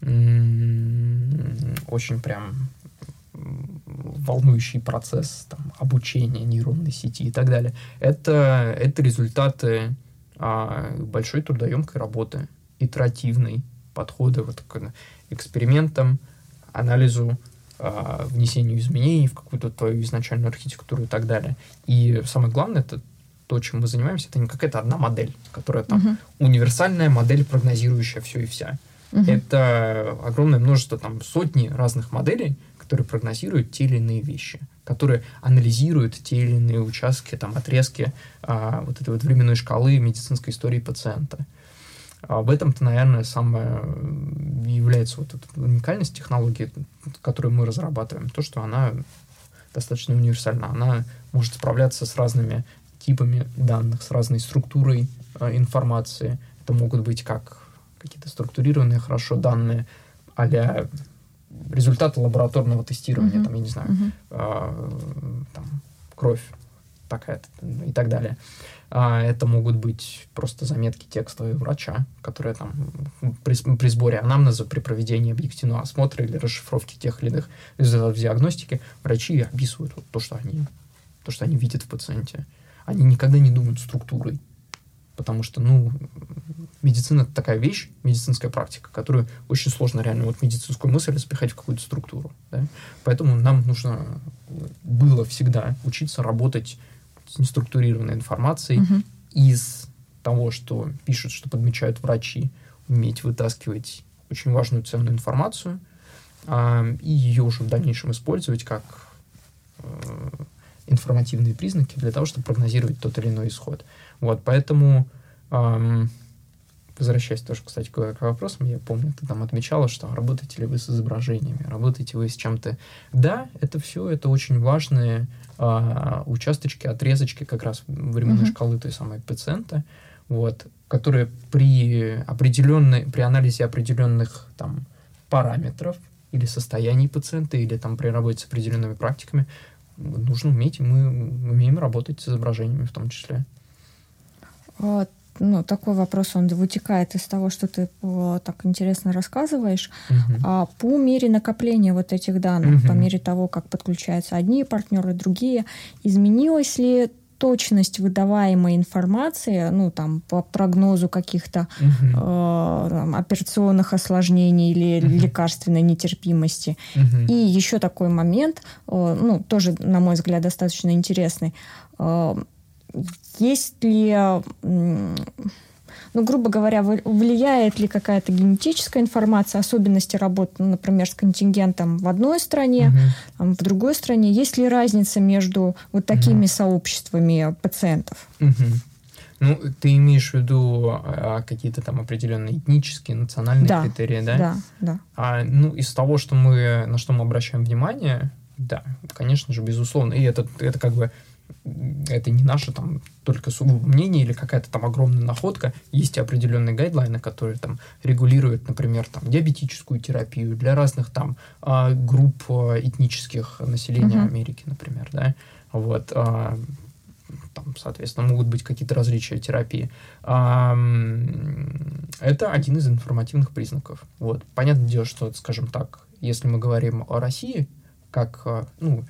очень прям волнующий процесс там, обучения нейронной сети и так далее. Это, это результаты а, большой трудоемкой работы, итеративной подхода вот к экспериментам, анализу, а, внесению изменений в какую-то твою изначальную архитектуру и так далее. И самое главное, это то, чем мы занимаемся, это не какая-то одна модель, которая там uh-huh. универсальная модель, прогнозирующая все и вся. Uh-huh. Это огромное множество, там, сотни разных моделей, которые прогнозируют те или иные вещи, которые анализируют те или иные участки, там, отрезки а, вот этой вот временной шкалы медицинской истории пациента. А в этом-то, наверное, самое является вот эта уникальность технологии, которую мы разрабатываем, то, что она достаточно универсальна. Она может справляться с разными типами данных, с разной структурой э, информации. Это могут быть как какие-то структурированные хорошо данные, а результаты лабораторного тестирования, uh-huh. там, я не знаю, uh-huh. э, там, кровь такая-то и так далее. А это могут быть просто заметки текстовые врача, которые там при, при сборе анамнеза, при проведении объективного осмотра или расшифровки тех или иных результатов диагностики, врачи описывают вот то, что они, то, что они видят в пациенте. Они никогда не думают структурой, потому что, ну, медицина это такая вещь, медицинская практика, которую очень сложно реально вот медицинскую мысль запихать в какую-то структуру. Да? Поэтому нам нужно было всегда учиться работать с неструктурированной информацией угу. из того, что пишут, что подмечают врачи, уметь вытаскивать очень важную ценную информацию э, и ее уже в дальнейшем использовать как э, информативные признаки для того, чтобы прогнозировать тот или иной исход. Вот, поэтому э, возвращаясь тоже, кстати, к, к вопросам, я помню, ты там отмечала, что работаете ли вы с изображениями, работаете вы с чем-то. Да, это все, это очень важные а, участочки, отрезочки как раз временной uh-huh. шкалы той самой пациента, вот, которые при определенной, при анализе определенных там параметров или состояний пациента, или там при работе с определенными практиками, нужно уметь, и мы умеем работать с изображениями в том числе. Вот ну, такой вопрос, он вытекает из того, что ты о, так интересно рассказываешь. Угу. А по мере накопления вот этих данных, угу. по мере того, как подключаются одни партнеры, другие, изменилась ли точность выдаваемой информации, ну, там, по прогнозу каких-то угу. э, операционных осложнений или угу. лекарственной нетерпимости. Угу. И еще такой момент, э, ну, тоже, на мой взгляд, достаточно интересный. Э, есть ли, ну, грубо говоря, влияет ли какая-то генетическая информация, особенности работы, ну, например, с контингентом в одной стране, угу. в другой стране? Есть ли разница между вот такими угу. сообществами пациентов? Угу. Ну, ты имеешь в виду а, какие-то там определенные этнические, национальные да, критерии, да? Да, да. А, ну, из того, что мы, на что мы обращаем внимание, да, конечно же, безусловно. И это, это как бы это не наше там только сугубо мнение или какая-то там огромная находка. Есть определенные гайдлайны, которые там регулируют, например, там диабетическую терапию для разных там а, групп а, этнических населения uh-huh. Америки, например, да. Вот. А, там, соответственно, могут быть какие-то различия терапии. Это один из информативных признаков. Вот. Понятное дело, что, скажем так, если мы говорим о России, как, ну,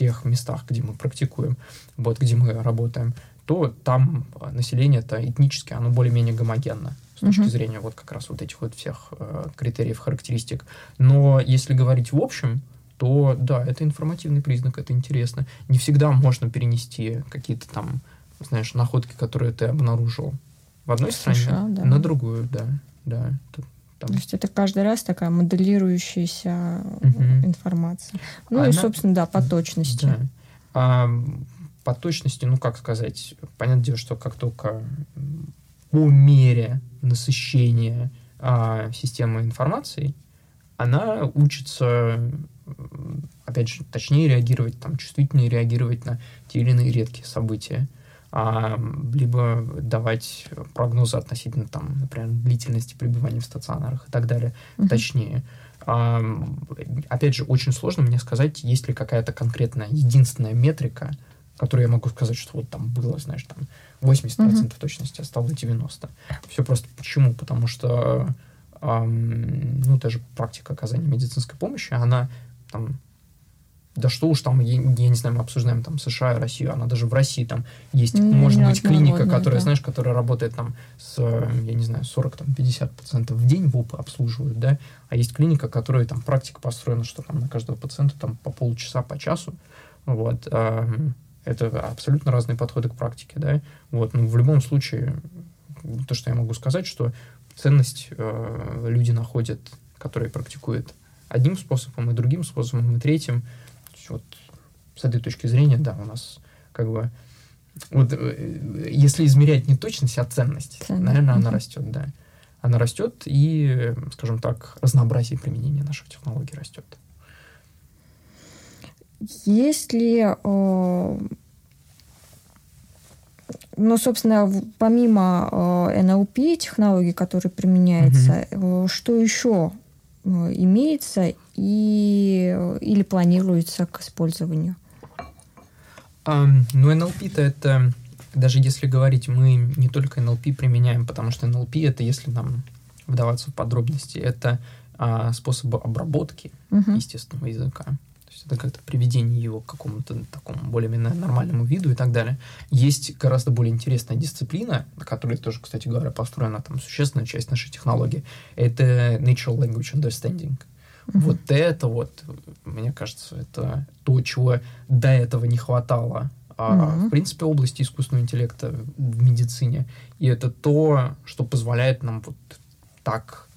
тех местах, где мы практикуем, вот где мы работаем, то там население-то этнически, оно более-менее гомогенно с точки uh-huh. зрения вот как раз вот этих вот всех э, критериев, характеристик. Но если говорить в общем, то да, это информативный признак, это интересно. Не всегда можно перенести какие-то там, знаешь, находки, которые ты обнаружил в одной США, стране да. на другую, да, да. То есть это каждый раз такая моделирующаяся угу. информация. Ну Она... и, собственно, да, по точности. Да. А, по точности, ну как сказать, понятное дело, что как только по мере насыщения а, системы информации, она учится, опять же, точнее реагировать, там, чувствительнее реагировать на те или иные редкие события а, либо давать прогнозы относительно, там, например, длительности пребывания в стационарах и так далее, uh-huh. точнее. А, опять же, очень сложно мне сказать, есть ли какая-то конкретная единственная метрика, которую я могу сказать, что вот там было, знаешь, там 80% uh-huh. точности, а стало 90%. Все просто почему? Потому что ну, даже практика оказания медицинской помощи, она там да что уж там, я, я не знаю, мы обсуждаем там США и Россию, она даже в России там есть, не, может быть, клиника, которая, да. знаешь, которая работает там с, я не знаю, 40-50% в день ВОПы обслуживают, да, а есть клиника, которая там практика построена, что там на каждого пациента там по полчаса, по часу, вот, это абсолютно разные подходы к практике, да, вот, ну, в любом случае, то, что я могу сказать, что ценность э, люди находят, которые практикуют одним способом, и другим способом, и третьим. Вот с этой точки зрения, да, у нас как бы вот э, если измерять не точность, а ценность, ценность. наверное, она растет, да. Она растет, и, скажем так, разнообразие применения наших технологий растет. Если э, ну, собственно, помимо э, NLP технологий, которые применяются, угу. что еще имеется и, или планируется к использованию? Um, ну, NLP-то это, даже если говорить, мы не только NLP применяем, потому что NLP это, если нам вдаваться в подробности, это а, способы обработки uh естественного языка есть это как-то приведение его к какому-то такому более-менее нормальному виду и так далее. Есть гораздо более интересная дисциплина, на которой тоже, кстати говоря, построена там существенная часть нашей технологии. Это Natural Language Understanding. Mm-hmm. Вот это вот, мне кажется, это то, чего до этого не хватало а, mm-hmm. в принципе, области искусственного интеллекта в медицине. И это то, что позволяет нам вот так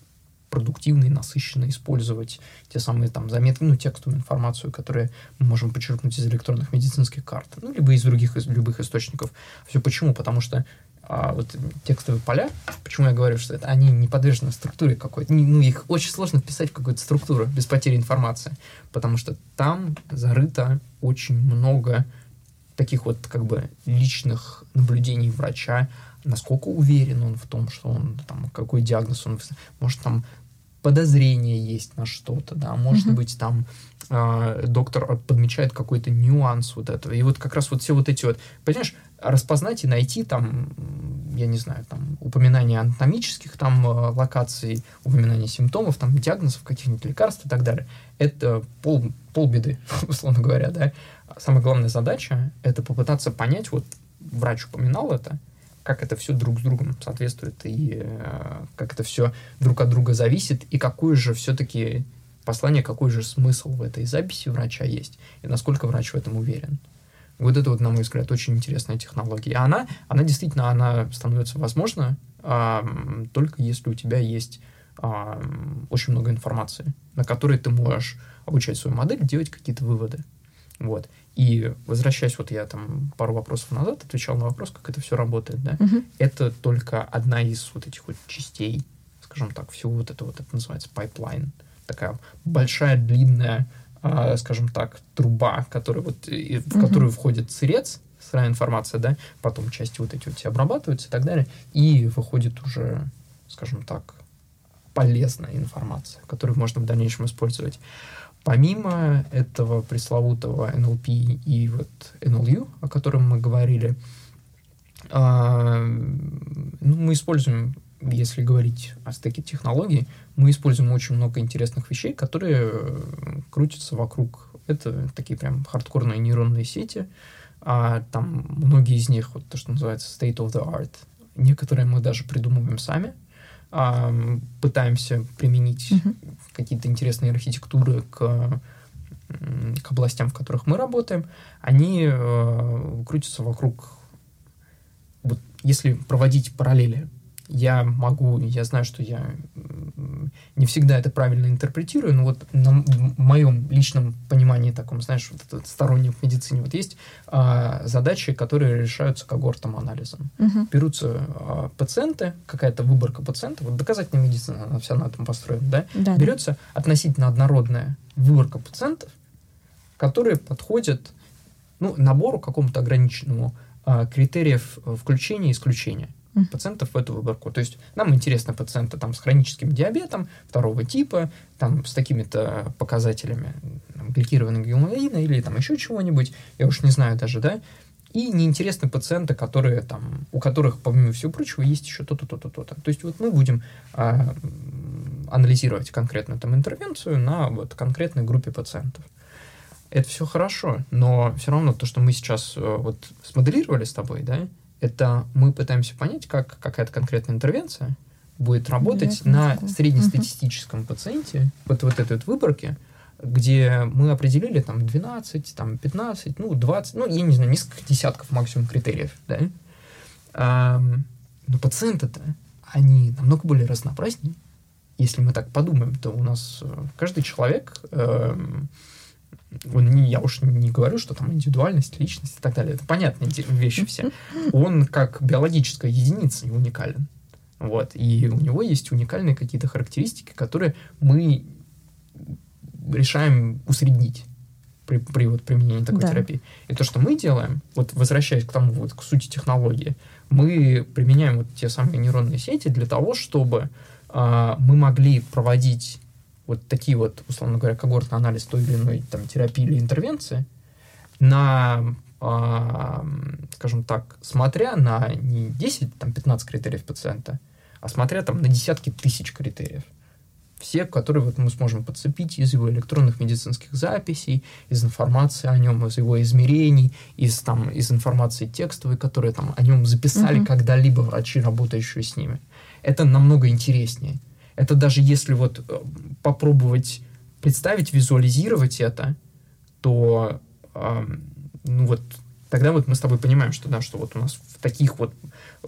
продуктивно и насыщенно использовать те самые там заметки, ну, текстовую информацию, которую мы можем подчеркнуть из электронных медицинских карт, ну, либо из других, из любых источников. Все почему? Потому что а, вот текстовые поля, почему я говорю, что это они не подвержены структуре какой-то, ну, их очень сложно вписать в какую-то структуру без потери информации, потому что там зарыто очень много таких вот как бы личных наблюдений врача, насколько уверен он в том, что он там, какой диагноз он, может там подозрение есть на что-то, да, может mm-hmm. быть, там э, доктор подмечает какой-то нюанс вот этого. И вот как раз вот все вот эти вот, понимаешь, распознать и найти там, я не знаю, там, упоминание анатомических там э, локаций, упоминание симптомов, там, диагнозов, каких-нибудь лекарств и так далее. Это пол, полбеды, [laughs] условно говоря, да. Самая главная задача — это попытаться понять, вот врач упоминал это, как это все друг с другом соответствует и э, как это все друг от друга зависит, и какое же все-таки послание, какой же смысл в этой записи врача есть, и насколько врач в этом уверен. Вот это вот, на мой взгляд, очень интересная технология. И она, она действительно, она становится возможна а, только если у тебя есть а, очень много информации, на которой ты можешь обучать свою модель, делать какие-то выводы. Вот. И возвращаясь, вот я там пару вопросов назад отвечал на вопрос, как это все работает, да, угу. это только одна из вот этих вот частей, скажем так, всего вот этого, вот это называется pipeline, такая большая, длинная, э, скажем так, труба, которая вот, и, в угу. которую входит сырец, сырая информация, да, потом части вот эти вот все обрабатываются и так далее, и выходит уже, скажем так, полезная информация, которую можно в дальнейшем использовать. Помимо этого пресловутого NLP и вот NLU, о котором мы говорили, а, ну, мы используем, если говорить о стеке технологий, мы используем очень много интересных вещей, которые крутятся вокруг. Это такие прям хардкорные нейронные сети, а там многие из них, вот то, что называется state of the art, некоторые мы даже придумываем сами, пытаемся применить угу. какие-то интересные архитектуры к, к областям, в которых мы работаем, они э, крутятся вокруг, вот если проводить параллели я могу, я знаю, что я не всегда это правильно интерпретирую, но вот на моем личном понимании таком, знаешь, вот это стороннем в медицине, вот есть а, задачи, которые решаются когортом анализом. Угу. Берутся а, пациенты, какая-то выборка пациентов, вот доказательная медицина, она вся на этом построена, да? да Берется да. относительно однородная выборка пациентов, которые подходят ну, набору какому-то ограниченному а, критериев включения и исключения пациентов в эту выборку. То есть нам интересны пациенты там, с хроническим диабетом второго типа, там, с такими-то показателями там, гликированного гемоглобина или там еще чего-нибудь, я уж не знаю даже, да, и неинтересны пациенты, которые там, у которых, помимо всего прочего, есть еще то-то, то-то, то-то. То есть вот мы будем а, анализировать конкретную там интервенцию на вот конкретной группе пациентов. Это все хорошо, но все равно то, что мы сейчас э, вот смоделировали с тобой, да, это мы пытаемся понять, как какая-то конкретная интервенция будет работать Я на среднестатистическом угу. пациенте, вот, вот этой вот выборке, где мы определили там 12, там 15, ну 20, ну я не знаю, несколько десятков максимум критериев, да. А, но пациенты-то, они намного более разнообразнее. Если мы так подумаем, то у нас э, каждый человек, э, он не, я уж не говорю, что там индивидуальность, личность и так далее, это понятные вещи все. [laughs] Он как биологическая единица уникален. Вот. И у него есть уникальные какие-то характеристики, которые мы решаем усреднить при, при вот применении такой да. терапии. И то, что мы делаем, вот возвращаясь к тому, вот к сути технологии, мы применяем вот те самые нейронные сети для того, чтобы э, мы могли проводить вот такие вот, условно говоря, когортный анализ той или иной там, терапии или интервенции на, э, скажем так, смотря на не 10, там, 15 критериев пациента, а смотря там на десятки тысяч критериев все, которые вот мы сможем подцепить из его электронных медицинских записей, из информации о нем, из его измерений, из, там, из информации текстовой, которые там о нем записали угу. когда-либо врачи, работающие с ними. Это намного интереснее. Это даже если вот э, попробовать представить, визуализировать это, то э, ну вот тогда вот мы с тобой понимаем, что да, что вот у нас в таких вот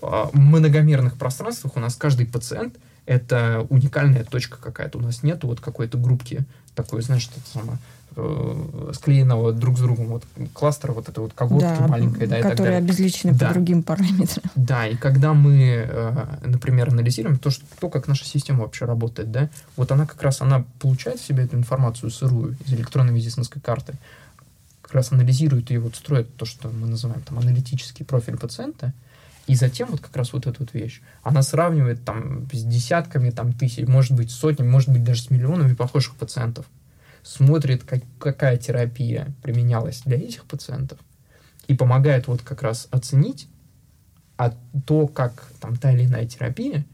э, многомерных пространствах у нас каждый пациент — это уникальная точка какая-то. У нас нет вот какой-то группки такой, знаешь, что то самое, э, склеенного друг с другом вот кластера, вот этой вот когортки да, маленькой, да, которые обезличены да. по другим параметрам. Да, и когда мы, э, например, анализируем то, что, то, как наша система вообще работает, да, вот она как раз, она получает в себе эту информацию сырую из электронной медицинской карты, как раз анализирует и вот строит то, что мы называем там аналитический профиль пациента, и затем вот как раз вот эту вот вещь. Она сравнивает там с десятками там тысяч, может быть сотнями, может быть даже с миллионами похожих пациентов. Смотрит, как, какая терапия применялась для этих пациентов и помогает вот как раз оценить а то, как там та или иная терапия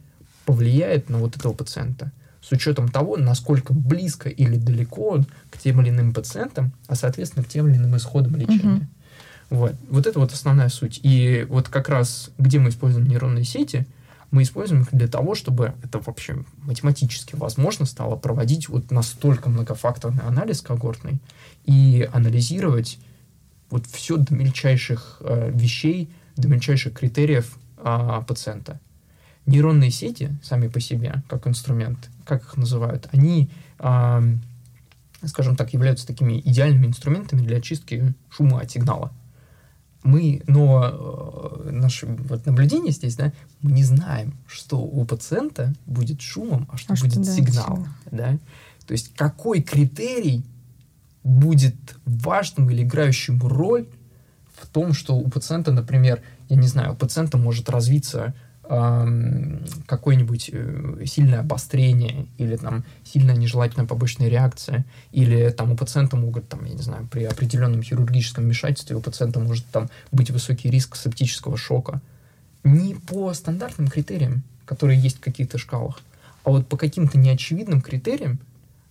повлияет на вот этого пациента с учетом того, насколько близко или далеко он к тем или иным пациентам, а соответственно к тем или иным исходам лечения. Uh-huh. Вот. вот это вот основная суть. И вот как раз, где мы используем нейронные сети, мы используем их для того, чтобы это вообще математически возможно стало проводить вот настолько многофакторный анализ когортный и анализировать вот все до мельчайших э, вещей, до мельчайших критериев э, пациента. Нейронные сети сами по себе, как инструмент, как их называют, они, э, скажем так, являются такими идеальными инструментами для очистки шума от сигнала мы, но э, наше вот наблюдение здесь, да, мы не знаем, что у пациента будет шумом, а что а будет что, сигналом, да. То есть какой критерий будет важным или играющим роль в том, что у пациента, например, я не знаю, у пациента может развиться какое-нибудь э, сильное обострение или там сильная нежелательная побочная реакция, или там у пациента могут, там, я не знаю, при определенном хирургическом вмешательстве у пациента может там быть высокий риск септического шока. Не по стандартным критериям, которые есть в каких-то шкалах, а вот по каким-то неочевидным критериям,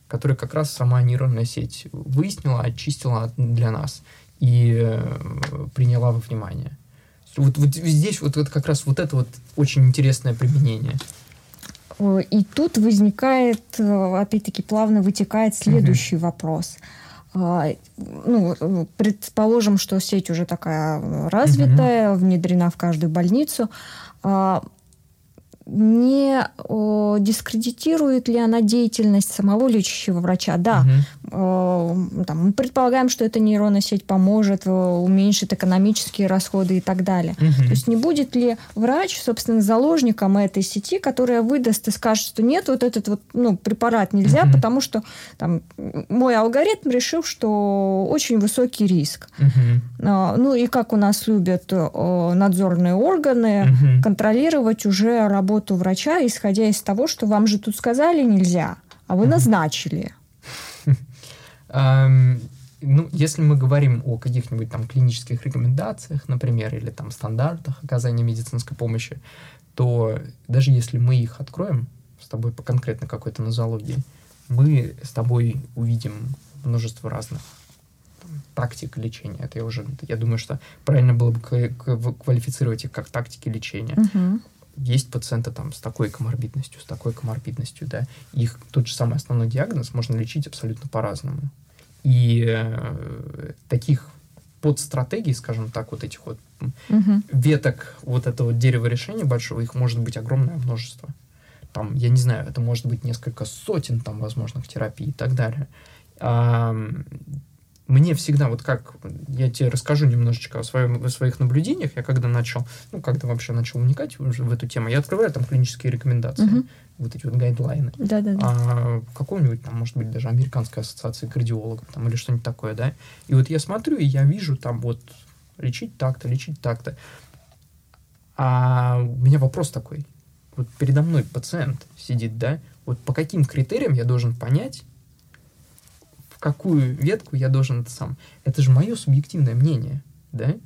которые как раз сама нейронная сеть выяснила, очистила для нас и э, приняла во внимание. Вот, вот здесь вот, вот как раз вот это вот очень интересное применение. И тут возникает, э, опять-таки, плавно вытекает следующий угу. вопрос. А, ну, предположим, что сеть уже такая развитая, угу. внедрена в каждую больницу. А, не дискредитирует ли она деятельность самого лечащего врача. Да, угу. О, там, мы предполагаем, что эта нейронная сеть поможет, уменьшит экономические расходы и так далее. Угу. То есть не будет ли врач, собственно, заложником этой сети, которая выдаст и скажет, что нет, вот этот вот ну, препарат нельзя, угу. потому что там, мой алгоритм решил, что очень высокий риск. Угу. Ну и как у нас любят надзорные органы, угу. контролировать уже работу работу врача, исходя из того, что вам же тут сказали нельзя, а вы назначили? Ну, если мы говорим о каких-нибудь там клинических рекомендациях, например, или там стандартах оказания медицинской помощи, то даже если мы их откроем с тобой по конкретно какой-то нозологии, мы с тобой увидим множество разных там, тактик лечения. Это я уже, я думаю, что правильно было бы квалифицировать их как тактики лечения. Угу. Есть пациенты там с такой коморбидностью, с такой коморбидностью, да. Их тот же самый основной диагноз можно лечить абсолютно по-разному. И э, таких подстратегий, скажем так, вот этих вот угу. веток вот этого дерева решения большого, их может быть огромное множество. Там, я не знаю, это может быть несколько сотен там возможных терапий и так далее. А, мне всегда, вот как, я тебе расскажу немножечко о, своем, о своих наблюдениях, я когда начал, ну, когда вообще начал уникать уже в эту тему, я открываю там клинические рекомендации, угу. вот эти вот гайдлайны. Да-да-да. А, какого-нибудь там, может быть, даже Американской ассоциации кардиологов там или что-нибудь такое, да. И вот я смотрю, и я вижу там вот лечить так-то, лечить так-то. А у меня вопрос такой. Вот передо мной пациент сидит, да, вот по каким критериям я должен понять, какую ветку я должен это сам. Это же мое субъективное мнение, да?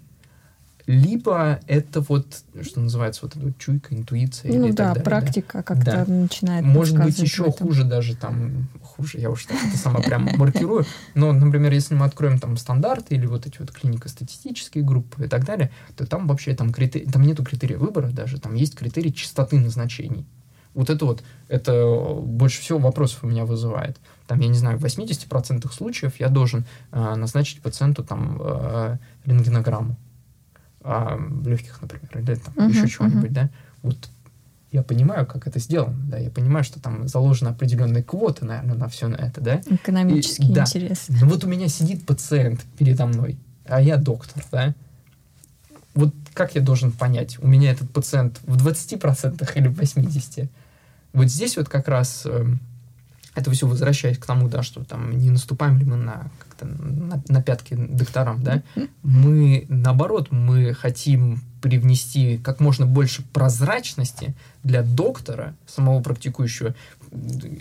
Либо это вот, что называется, вот эта вот чуйка, интуиция. Ну или да, так далее, практика да? как-то да. начинает Может быть, еще хуже даже там, хуже, я уж так это сама прям маркирую, но, например, если мы откроем там стандарты или вот эти вот клинико-статистические группы и так далее, то там вообще там, критерий, там нету критерия выбора даже, там есть критерий частоты назначений. Вот это вот, это больше всего вопросов у меня вызывает. Там, я не знаю, в 80% случаев я должен э, назначить пациенту там э, рентгенограмму э, легких, например, или там uh-huh, еще чего-нибудь, uh-huh. да. Вот я понимаю, как это сделано, да, я понимаю, что там заложены определенные квоты, наверное, на все на это, да. Экономический И, интерес. Да. Ну вот у меня сидит пациент передо мной, а я доктор, да. Вот как я должен понять, у меня этот пациент в 20% или в 80%? Вот здесь вот как раз э, это все возвращаясь к тому, да, что там не наступаем ли мы на, как-то на, на пятки докторам, да, мы наоборот, мы хотим привнести как можно больше прозрачности для доктора, самого практикующего.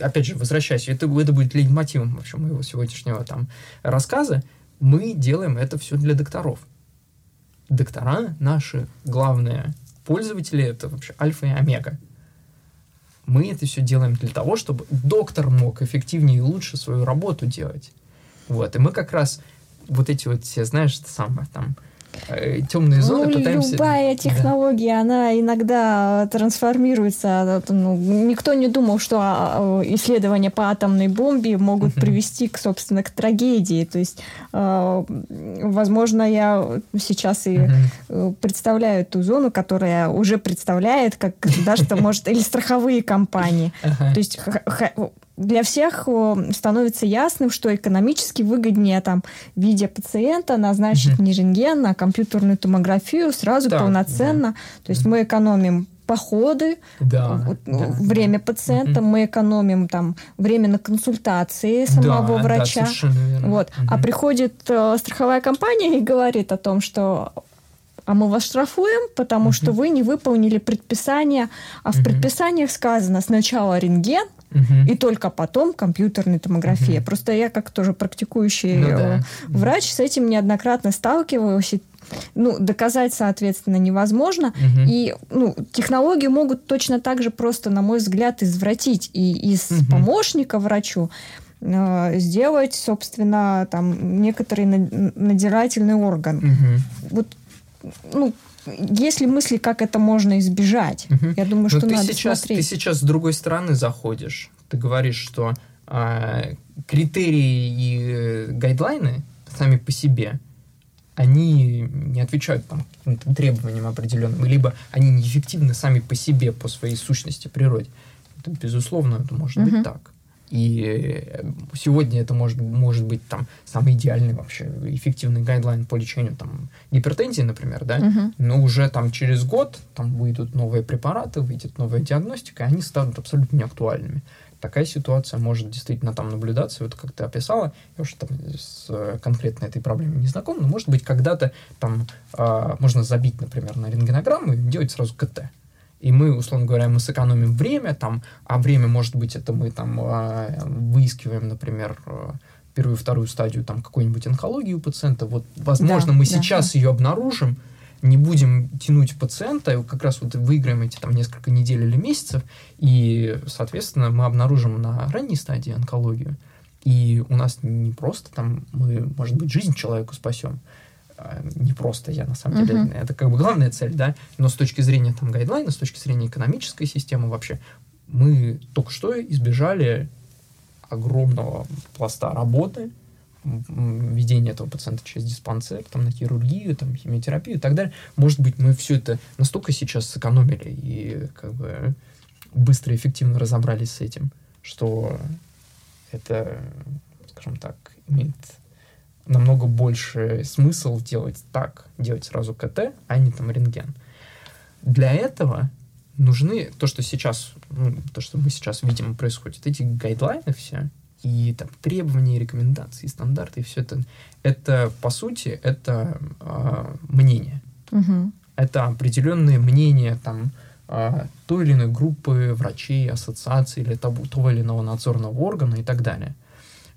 Опять же, возвращаясь, это, это будет лейтмотивом вообще моего сегодняшнего там рассказа. Мы делаем это все для докторов. Доктора наши главные пользователи, это вообще альфа и омега мы это все делаем для того, чтобы доктор мог эффективнее и лучше свою работу делать. Вот, и мы как раз вот эти вот все, знаешь, самое там, темные зоны ну, пытаемся... Любая технология, да. она иногда трансформируется. Ну, никто не думал, что а, исследования по атомной бомбе могут uh-huh. привести, к, собственно, к трагедии. То есть, э, возможно, я сейчас и uh-huh. представляю ту зону, которая уже представляет, как даже может, или страховые компании. Uh-huh. То есть для всех становится ясным, что экономически выгоднее там, видя пациента, назначить угу. не рентген, а компьютерную томографию сразу да, полноценно. Да. То есть мы экономим походы, да, да, время да. пациента, угу. мы экономим там время на консультации самого да, врача. Да, вот. Угу. А приходит э, страховая компания и говорит о том, что а мы вас штрафуем, потому угу. что вы не выполнили предписание, а в угу. предписаниях сказано сначала рентген, угу. и только потом компьютерная томография. Угу. Просто я как тоже практикующий ну, да. Э, врач с этим неоднократно сталкивалась. Ну, доказать, соответственно, невозможно. Угу. И ну, технологии могут точно так же просто, на мой взгляд, извратить и из угу. помощника врачу э, сделать, собственно, там некоторый надзирательный орган. Угу. Вот, ну, есть ли мысли, как это можно избежать? Угу. Я думаю, что Но надо ты сейчас, смотреть. Ты сейчас с другой стороны заходишь. Ты говоришь, что э, критерии и э, гайдлайны сами по себе, они не отвечают там, требованиям определенным, либо они неэффективны сами по себе, по своей сущности, природе. Это, безусловно, это может угу. быть так. И э, сегодня это может, может быть там самый идеальный вообще эффективный гайдлайн по лечению там гипертензии, например, да, uh-huh. но уже там через год там выйдут новые препараты, выйдет новая диагностика, и они станут абсолютно неактуальными. Такая ситуация может действительно там наблюдаться, вот как ты описала, я уже там с э, конкретно этой проблемой не знаком, но может быть когда-то там э, можно забить, например, на рентгенограмму и делать сразу КТ и мы, условно говоря, мы сэкономим время, там, а время, может быть, это мы там а, выискиваем, например, э, первую, вторую стадию там какой-нибудь онкологии у пациента. Вот, возможно, да, мы да, сейчас да. ее обнаружим, не будем тянуть пациента, как раз вот выиграем эти там несколько недель или месяцев, и, соответственно, мы обнаружим на ранней стадии онкологию, и у нас не просто там мы, может быть, жизнь человеку спасем, не просто я, на самом деле, uh-huh. это как бы главная цель, да, но с точки зрения там гайдлайна, с точки зрения экономической системы вообще, мы только что избежали огромного пласта работы, введение этого пациента через диспансер, там, на хирургию, там, химиотерапию и так далее. Может быть, мы все это настолько сейчас сэкономили и как бы быстро и эффективно разобрались с этим, что это, скажем так, имеет намного больше смысл делать так, делать сразу КТ, а не там рентген. Для этого нужны то, что сейчас, ну, то, что мы сейчас видим происходит, эти гайдлайны все, и там требования, рекомендации, стандарты, и все это, это, по сути, это э, мнение. Угу. Это определенные мнения там э, той или иной группы врачей, ассоциаций или того, того или иного надзорного органа и так далее.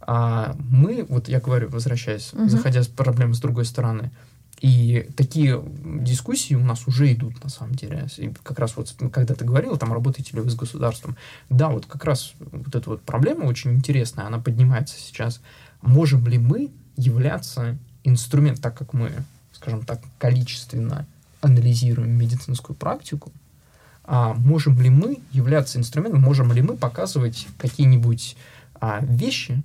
А мы, вот я говорю, возвращаясь, угу. заходя с проблемы с другой стороны, и такие дискуссии у нас уже идут, на самом деле. И как раз вот, когда ты говорила, там, работаете ли вы с государством. Да, вот как раз вот эта вот проблема очень интересная, она поднимается сейчас. Можем ли мы являться инструментом, так как мы, скажем так, количественно анализируем медицинскую практику, а можем ли мы являться инструментом, можем ли мы показывать какие-нибудь а, вещи,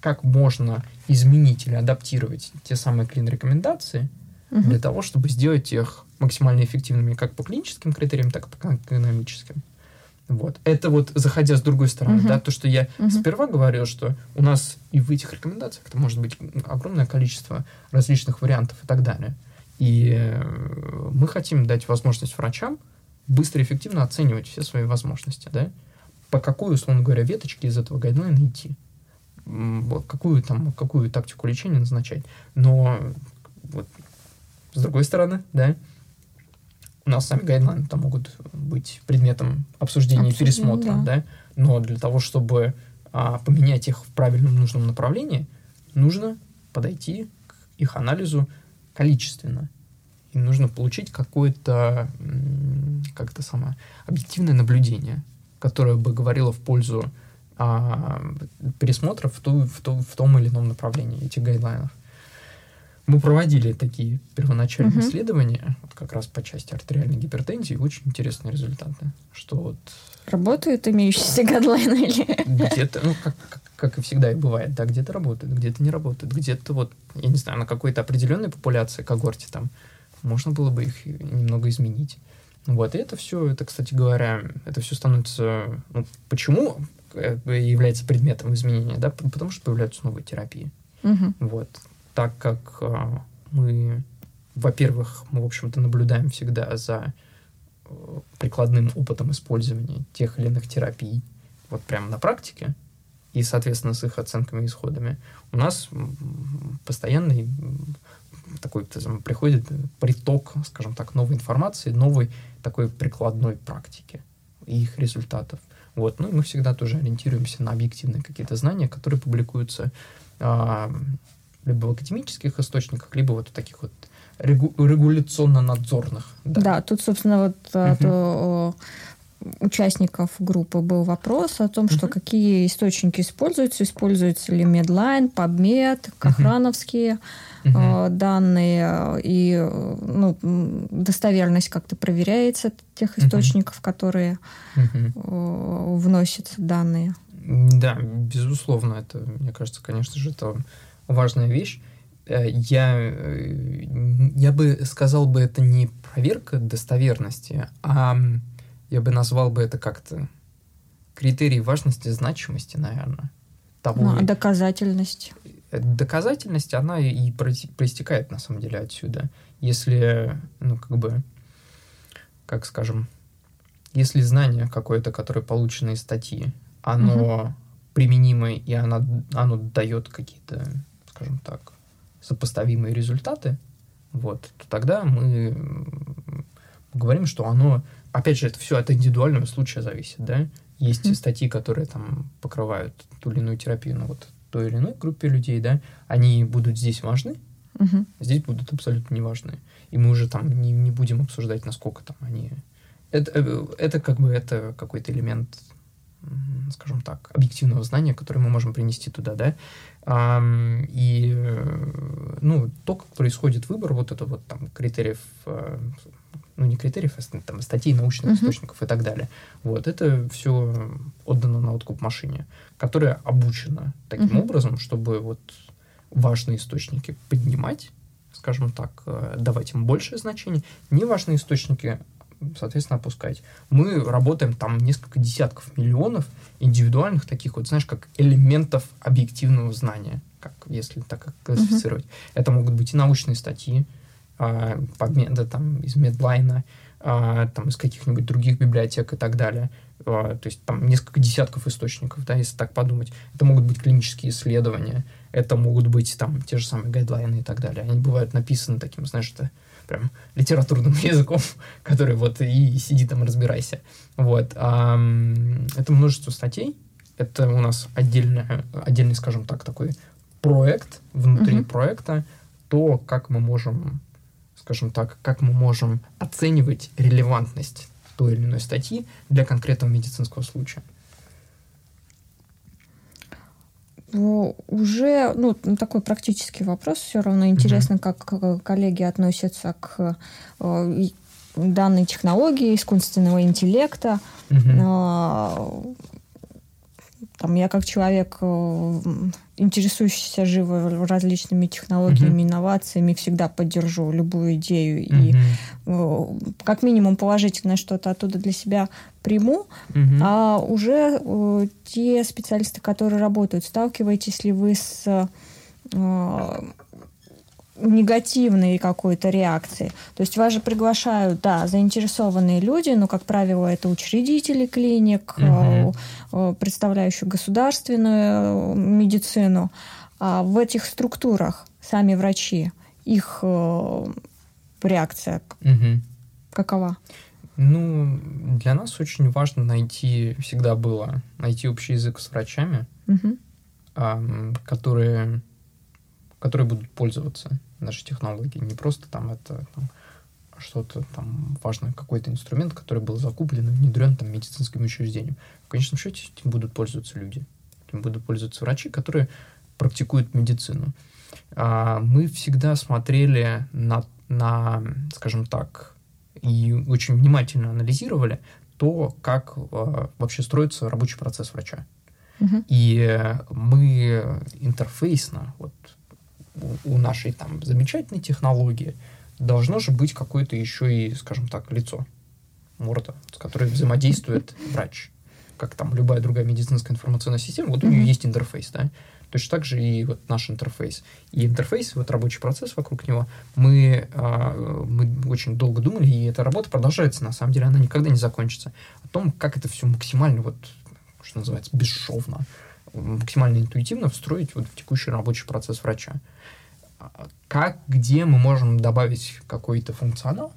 как можно изменить или адаптировать те самые клин-рекомендации – угу. для того, чтобы сделать их максимально эффективными как по клиническим критериям, так и по экономическим. Вот. Это вот заходя с другой стороны, uh да, то, что я uh сперва говорил, что у нас и в этих рекомендациях это может быть огромное количество различных вариантов и так далее. И э, мы хотим дать возможность врачам быстро и эффективно оценивать все свои возможности, да, по какой, условно говоря, веточке из этого гайдлайна идти, какую там, какую тактику лечения назначать. Но вот с другой стороны, да, у нас сами гайдлайны там могут быть предметом обсуждения и пересмотра, да. да, но для того, чтобы а, поменять их в правильном нужном направлении, нужно подойти к их анализу количественно. Им нужно получить какое-то, как это самое, объективное наблюдение, которое бы говорило в пользу а, пересмотра в, ту, в, ту, в том или ином направлении этих гайдлайнов. Мы проводили такие первоначальные угу. исследования, вот как раз по части артериальной гипертензии, очень интересные результаты. Что вот... Работают имеющиеся гадлайны или... Где-то, ну, как, как, как и всегда и бывает, да, где-то работает, где-то не работает, где-то вот, я не знаю, на какой-то определенной популяции, когорте там, можно было бы их немного изменить. Вот, и это все, это, кстати говоря, это все становится... Ну, почему является предметом изменения, да, потому что появляются новые терапии. Угу. Вот так как а, мы, во-первых, мы, в общем-то, наблюдаем всегда за э, прикладным опытом использования тех или иных терапий, вот прямо на практике, и, соответственно, с их оценками и исходами, у нас постоянный такой приходит приток, скажем так, новой информации, новой такой прикладной практики и их результатов. Вот. Ну и мы всегда тоже ориентируемся на объективные какие-то знания, которые публикуются а, либо в академических источниках, либо вот в таких вот регу- регуляционно-надзорных. Да. да, тут, собственно, вот от участников группы был вопрос о том, что угу. какие источники используются, используются ли Medline, PubMed, Кохрановские угу. э, данные, и ну, достоверность как-то проверяется тех источников, угу. которые угу. э, вносят данные. Да, безусловно, это, мне кажется, конечно же, это важная вещь. Э, я, э, я бы сказал бы, это не проверка достоверности, а я бы назвал бы это как-то критерий важности, значимости, наверное. Того, ну, а доказательность? Доказательность, она и проистекает, на самом деле, отсюда. Если, ну, как бы, как скажем, если знание какое-то, которое получено из статьи, оно угу. применимо, и оно, оно дает какие-то скажем так, сопоставимые результаты, вот, то тогда мы говорим, что оно, опять же, это все от индивидуального случая зависит, да. Есть mm-hmm. статьи, которые там покрывают ту или иную терапию, ну вот той или иной группе людей, да, они будут здесь важны, Угу. Здесь будут абсолютно неважные. И мы уже там не, не будем обсуждать, насколько там они... Это, э, это как бы это какой-то элемент, скажем так, объективного знания, который мы можем принести туда, да. А, и, э, ну, то, как происходит выбор вот это вот там критериев э, ну, не критериев, а там, статей научных uh-huh. источников и так далее. Вот, это все отдано на откуп машине, которая обучена таким uh-huh. образом, чтобы вот важные источники поднимать, скажем так, э, давать им большее значение, неважные источники, соответственно, опускать. Мы работаем там несколько десятков миллионов индивидуальных таких вот, знаешь, как элементов объективного знания, как если так классифицировать. Uh-huh. Это могут быть и научные статьи, подмены там из Медлайна, а, там из каких-нибудь других библиотек и так далее. А, то есть там несколько десятков источников, да, если так подумать. Это могут быть клинические исследования, это могут быть там те же самые гайдлайны и так далее. Они бывают написаны таким, знаешь, это прям литературным [laughs] языком, который вот и сиди там разбирайся. Вот. Это множество статей, это у нас отдельный, отдельный, скажем так, такой проект внутри uh-huh. проекта, то, как мы можем скажем так, как мы можем оценивать релевантность той или иной статьи для конкретного медицинского случая? Уже, ну, такой практический вопрос, все равно интересно, угу. как коллеги относятся к э, данной технологии искусственного интеллекта. Угу. Там я как человек, э, интересующийся живо различными технологиями, mm-hmm. инновациями, всегда поддержу любую идею mm-hmm. и как минимум положительно что-то оттуда для себя приму. Mm-hmm. А уже э, те специалисты, которые работают, сталкиваетесь ли вы с негативной какой-то реакции. То есть вас же приглашают, да, заинтересованные люди, но, как правило, это учредители клиник, угу. представляющие государственную медицину. А в этих структурах сами врачи, их э, реакция угу. какова? Ну, для нас очень важно найти, всегда было, найти общий язык с врачами, угу. которые, которые будут пользоваться наши технологии. Не просто там это там, что-то там важное, какой-то инструмент, который был закуплен и внедрен там медицинским учреждением. В конечном счете этим будут пользоваться люди. Этим будут пользоваться врачи, которые практикуют медицину. А, мы всегда смотрели на, на, скажем так, и очень внимательно анализировали то, как э, вообще строится рабочий процесс врача. Uh-huh. И мы интерфейсно, вот у нашей там замечательной технологии должно же быть какое-то еще и, скажем так, лицо, морда, с которой взаимодействует врач. Как там любая другая медицинская информационная система, вот у нее есть интерфейс, да. Точно так же и вот наш интерфейс. И интерфейс, вот рабочий процесс вокруг него, мы, э, мы очень долго думали, и эта работа продолжается, на самом деле, она никогда не закончится. О том, как это все максимально, вот, что называется, бесшовно, максимально интуитивно встроить вот в текущий рабочий процесс врача как, где мы можем добавить какой-то функционал,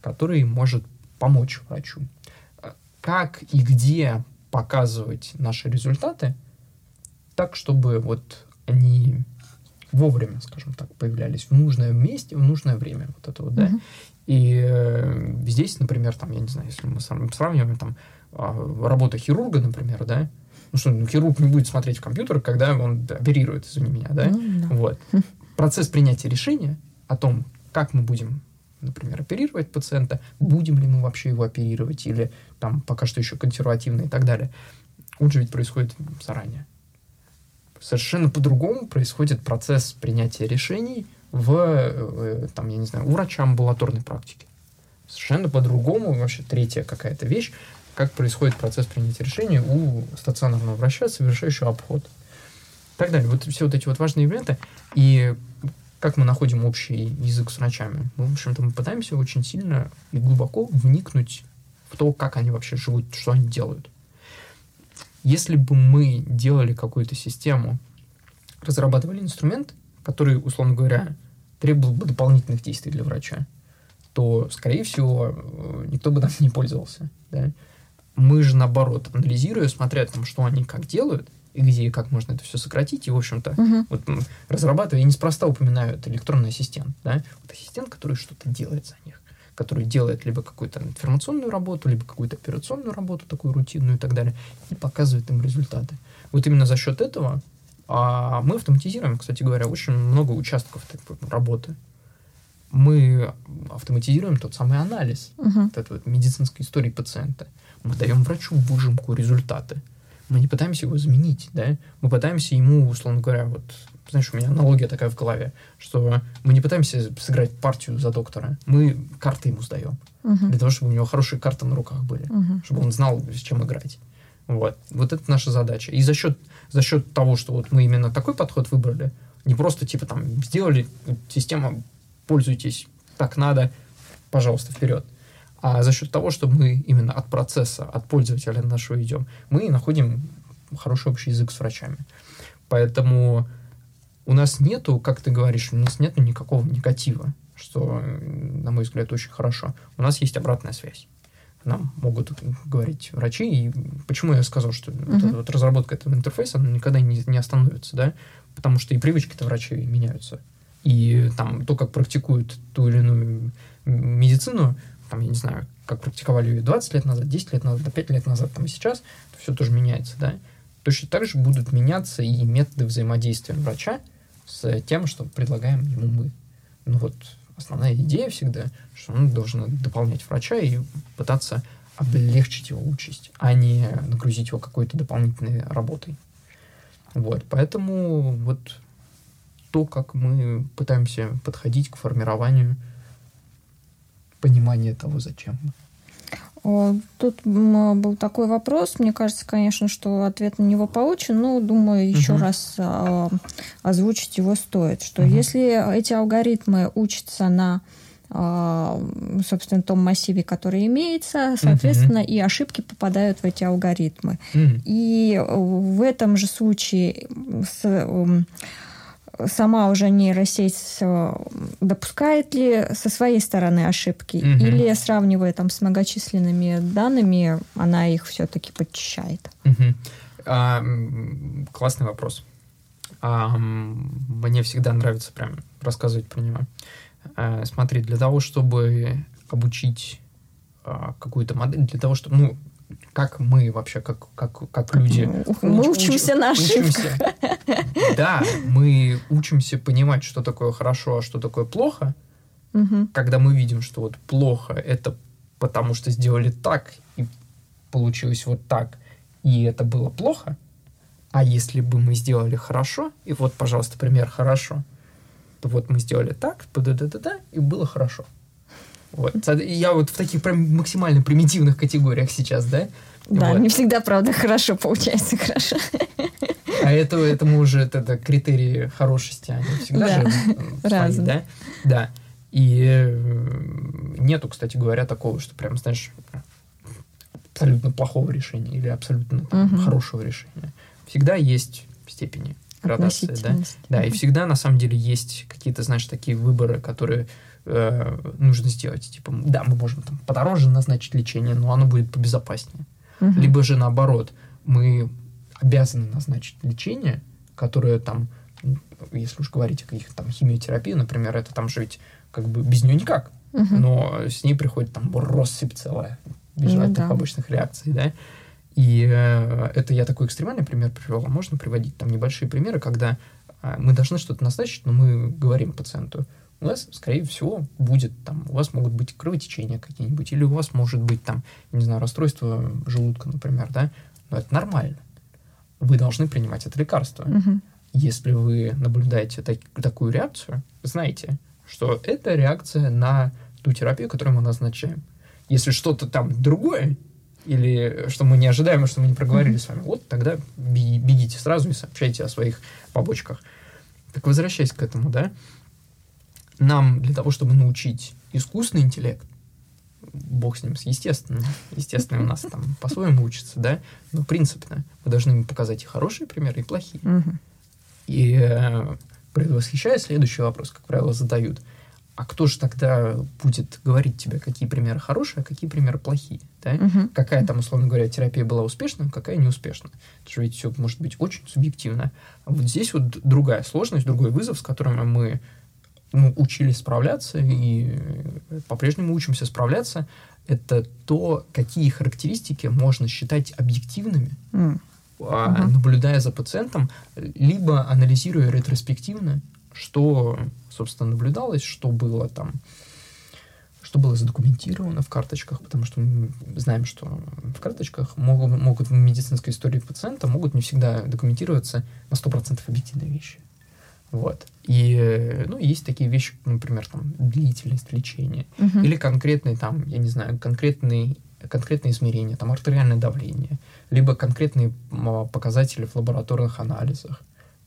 который может помочь врачу. Как и где показывать наши результаты, так, чтобы вот они вовремя, скажем так, появлялись в нужном месте, в нужное время. Вот это вот, да. Uh-huh. И э, здесь, например, там, я не знаю, если мы сравниваем там э, работу хирурга, например, да, ну что, ну, хирург не будет смотреть в компьютер, когда он оперирует, извини меня, да, ну, да. вот [laughs] процесс принятия решения о том, как мы будем, например, оперировать пациента, будем ли мы вообще его оперировать, или там пока что еще консервативно и так далее, он же ведь происходит заранее. Совершенно по-другому происходит процесс принятия решений в, э, там, я не знаю, у врача амбулаторной практики. Совершенно по-другому, вообще третья какая-то вещь, как происходит процесс принятия решений у стационарного врача, совершающего обход и так далее. Вот все вот эти вот важные элементы. И как мы находим общий язык с врачами? В общем-то, мы пытаемся очень сильно и глубоко вникнуть в то, как они вообще живут, что они делают. Если бы мы делали какую-то систему, разрабатывали инструмент, который, условно говоря, требовал бы дополнительных действий для врача, то, скорее всего, э, никто бы там не пользовался. Да? Мы же, наоборот, анализируя, смотря там, что они как делают, и где и как можно это все сократить. И, в общем-то, Мгм. вот разрабатывая, я неспроста упоминаю, это электронный ассистент, да, вот ассистент, который что-то делает за них, который делает либо какую-то информационную работу, либо какую-то операционную работу, такую рутинную и так далее, и показывает им результаты. Вот именно за счет этого а, мы автоматизируем, кстати говоря, очень много участков такой работы. Мы автоматизируем тот самый анализ Мгм. вот этой вот медицинской истории пациента. Мы даем врачу выжимку результаты. Мы не пытаемся его заменить, да? Мы пытаемся ему, условно говоря, вот, знаешь, у меня аналогия такая в голове, что мы не пытаемся сыграть партию за доктора, мы карты ему сдаем, Мгм. для того, чтобы у него хорошие карты на руках были, Мгм. чтобы он знал, с чем играть. Вот. Вот это наша задача. И за счет, за счет того, что вот мы именно такой подход выбрали, не просто типа там сделали система, пользуйтесь, так надо, пожалуйста, вперед. А за счет того, что мы именно от процесса, от пользователя нашего идем, мы находим хороший общий язык с врачами. Поэтому у нас нету, как ты говоришь, у нас нету никакого негатива, что, на мой взгляд, очень хорошо. У нас есть обратная связь. Нам могут говорить врачи, и почему я сказал, что вот Мгм. эта вот разработка этого интерфейса она никогда не, не остановится, да, потому что и привычки-то врачей меняются. И там то, как практикуют ту или иную медицину, там, я не знаю, как практиковали ее 20 лет назад, 10 лет назад, 5 лет назад, там и сейчас, все тоже меняется, да. Точно так же будут меняться и методы взаимодействия врача с тем, что предлагаем ему мы. Ну вот основная идея всегда, что он должен дополнять врача и пытаться облегчить его участь, а не нагрузить его какой-то дополнительной работой. Вот, поэтому вот то, как мы пытаемся подходить к формированию понимания того, зачем мы. Тут был такой вопрос. Мне кажется, конечно, что ответ на него получен, но думаю, еще Мгм. раз а, озвучить его стоит. Что Мгм. если эти алгоритмы учатся на а, собственно, том массиве, который имеется, соответственно, и ошибки попадают в эти алгоритмы. Мгм. И э, в этом же случае с, сама уже нейросеть э, допускает ли со своей стороны ошибки, Мгм. или сравнивая там с многочисленными данными, она их все-таки подчищает. Мгм. А, классный вопрос. А, мне всегда нравится прям рассказывать про него. А, смотри, для того, чтобы обучить а, какую-то модель, для того, чтобы, ну, как мы вообще, как, как, как люди... Мы уч- учимся на ошибках. учимся. Да, мы учимся понимать, что такое хорошо, а что такое плохо, Мгм. когда мы видим, что вот плохо, это потому что сделали так, и получилось вот так, и это было плохо, а если бы мы сделали хорошо, и вот, пожалуйста, пример хорошо, то вот мы сделали так, да да да да и было хорошо. Вот. Я вот в таких прям максимально примитивных категориях сейчас, да? Да, Вот. не всегда, правда, хорошо получается хорошо. А это, это мы уже это, это критерии хорошести, они всегда Да, же [laughs] разные. да? Да. И э, нету, кстати говоря, такого, что прям, знаешь, абсолютно плохого решения или абсолютно там, Мгм. хорошего решения. Всегда есть степени градации, да? Да, и всегда на самом деле есть какие-то, знаешь, такие выборы, которые э, нужно сделать. Типа, да, мы можем там подороже назначить лечение, но оно будет побезопаснее. Мгм. Либо же наоборот, мы обязаны назначить лечение, которое там, если уж говорить о каких-то там химиотерапии, например, это там же ведь как бы без нее никак, Мгм. но с ней приходит там россыпь целая бесжелательных Ну да. побочных реакций, да. И э, это я такой экстремальный пример привел, а можно приводить там небольшие примеры, когда э, мы должны что-то назначить, но мы говорим пациенту, у вас, скорее всего, будет там, у вас могут быть кровотечения какие-нибудь, или у вас может быть там, не знаю, расстройство желудка, например, да, но это нормально. Вы должны принимать это лекарство. Мгм. Если вы наблюдаете так- такую реакцию, знайте, что это реакция на ту терапию, которую мы назначаем. Если что-то там другое, или что мы не ожидаем, что мы не проговорили с вами, вот тогда беги- бегите сразу и сообщайте о своих побочках. Так возвращаясь к этому, да, нам для того, чтобы научить искусственный интеллект, бог с ним, с естественным, естественно, у нас там [laughs] по-своему учится, да, но принципно мы должны ему показать и хорошие примеры, и плохие. И э, предвосхищая следующий вопрос, как правило, задают. А кто же тогда будет говорить тебе, какие примеры хорошие, а какие примеры плохие? Да? Мгм. Какая там, условно говоря, терапия была успешна, какая неуспешна. Это же ведь все может быть очень субъективно. А вот здесь вот другая сложность, другой вызов, с которым мы ну, учились справляться и э, по-прежнему учимся справляться, это то, какие характеристики можно считать объективными, М. а, Мгм. наблюдая за пациентом, либо анализируя ретроспективно, что, собственно, наблюдалось, что было там, что было задокументировано в карточках, потому что мы знаем, что в карточках могут, могут в медицинской истории пациента могут не всегда документироваться на 100% объективные вещи. Вот. И, ну, есть такие вещи, например, там, длительность лечения, Мгм. или конкретный там, я не знаю, конкретный, конкретные измерения, там артериальное давление, либо конкретные показатели в лабораторных анализах,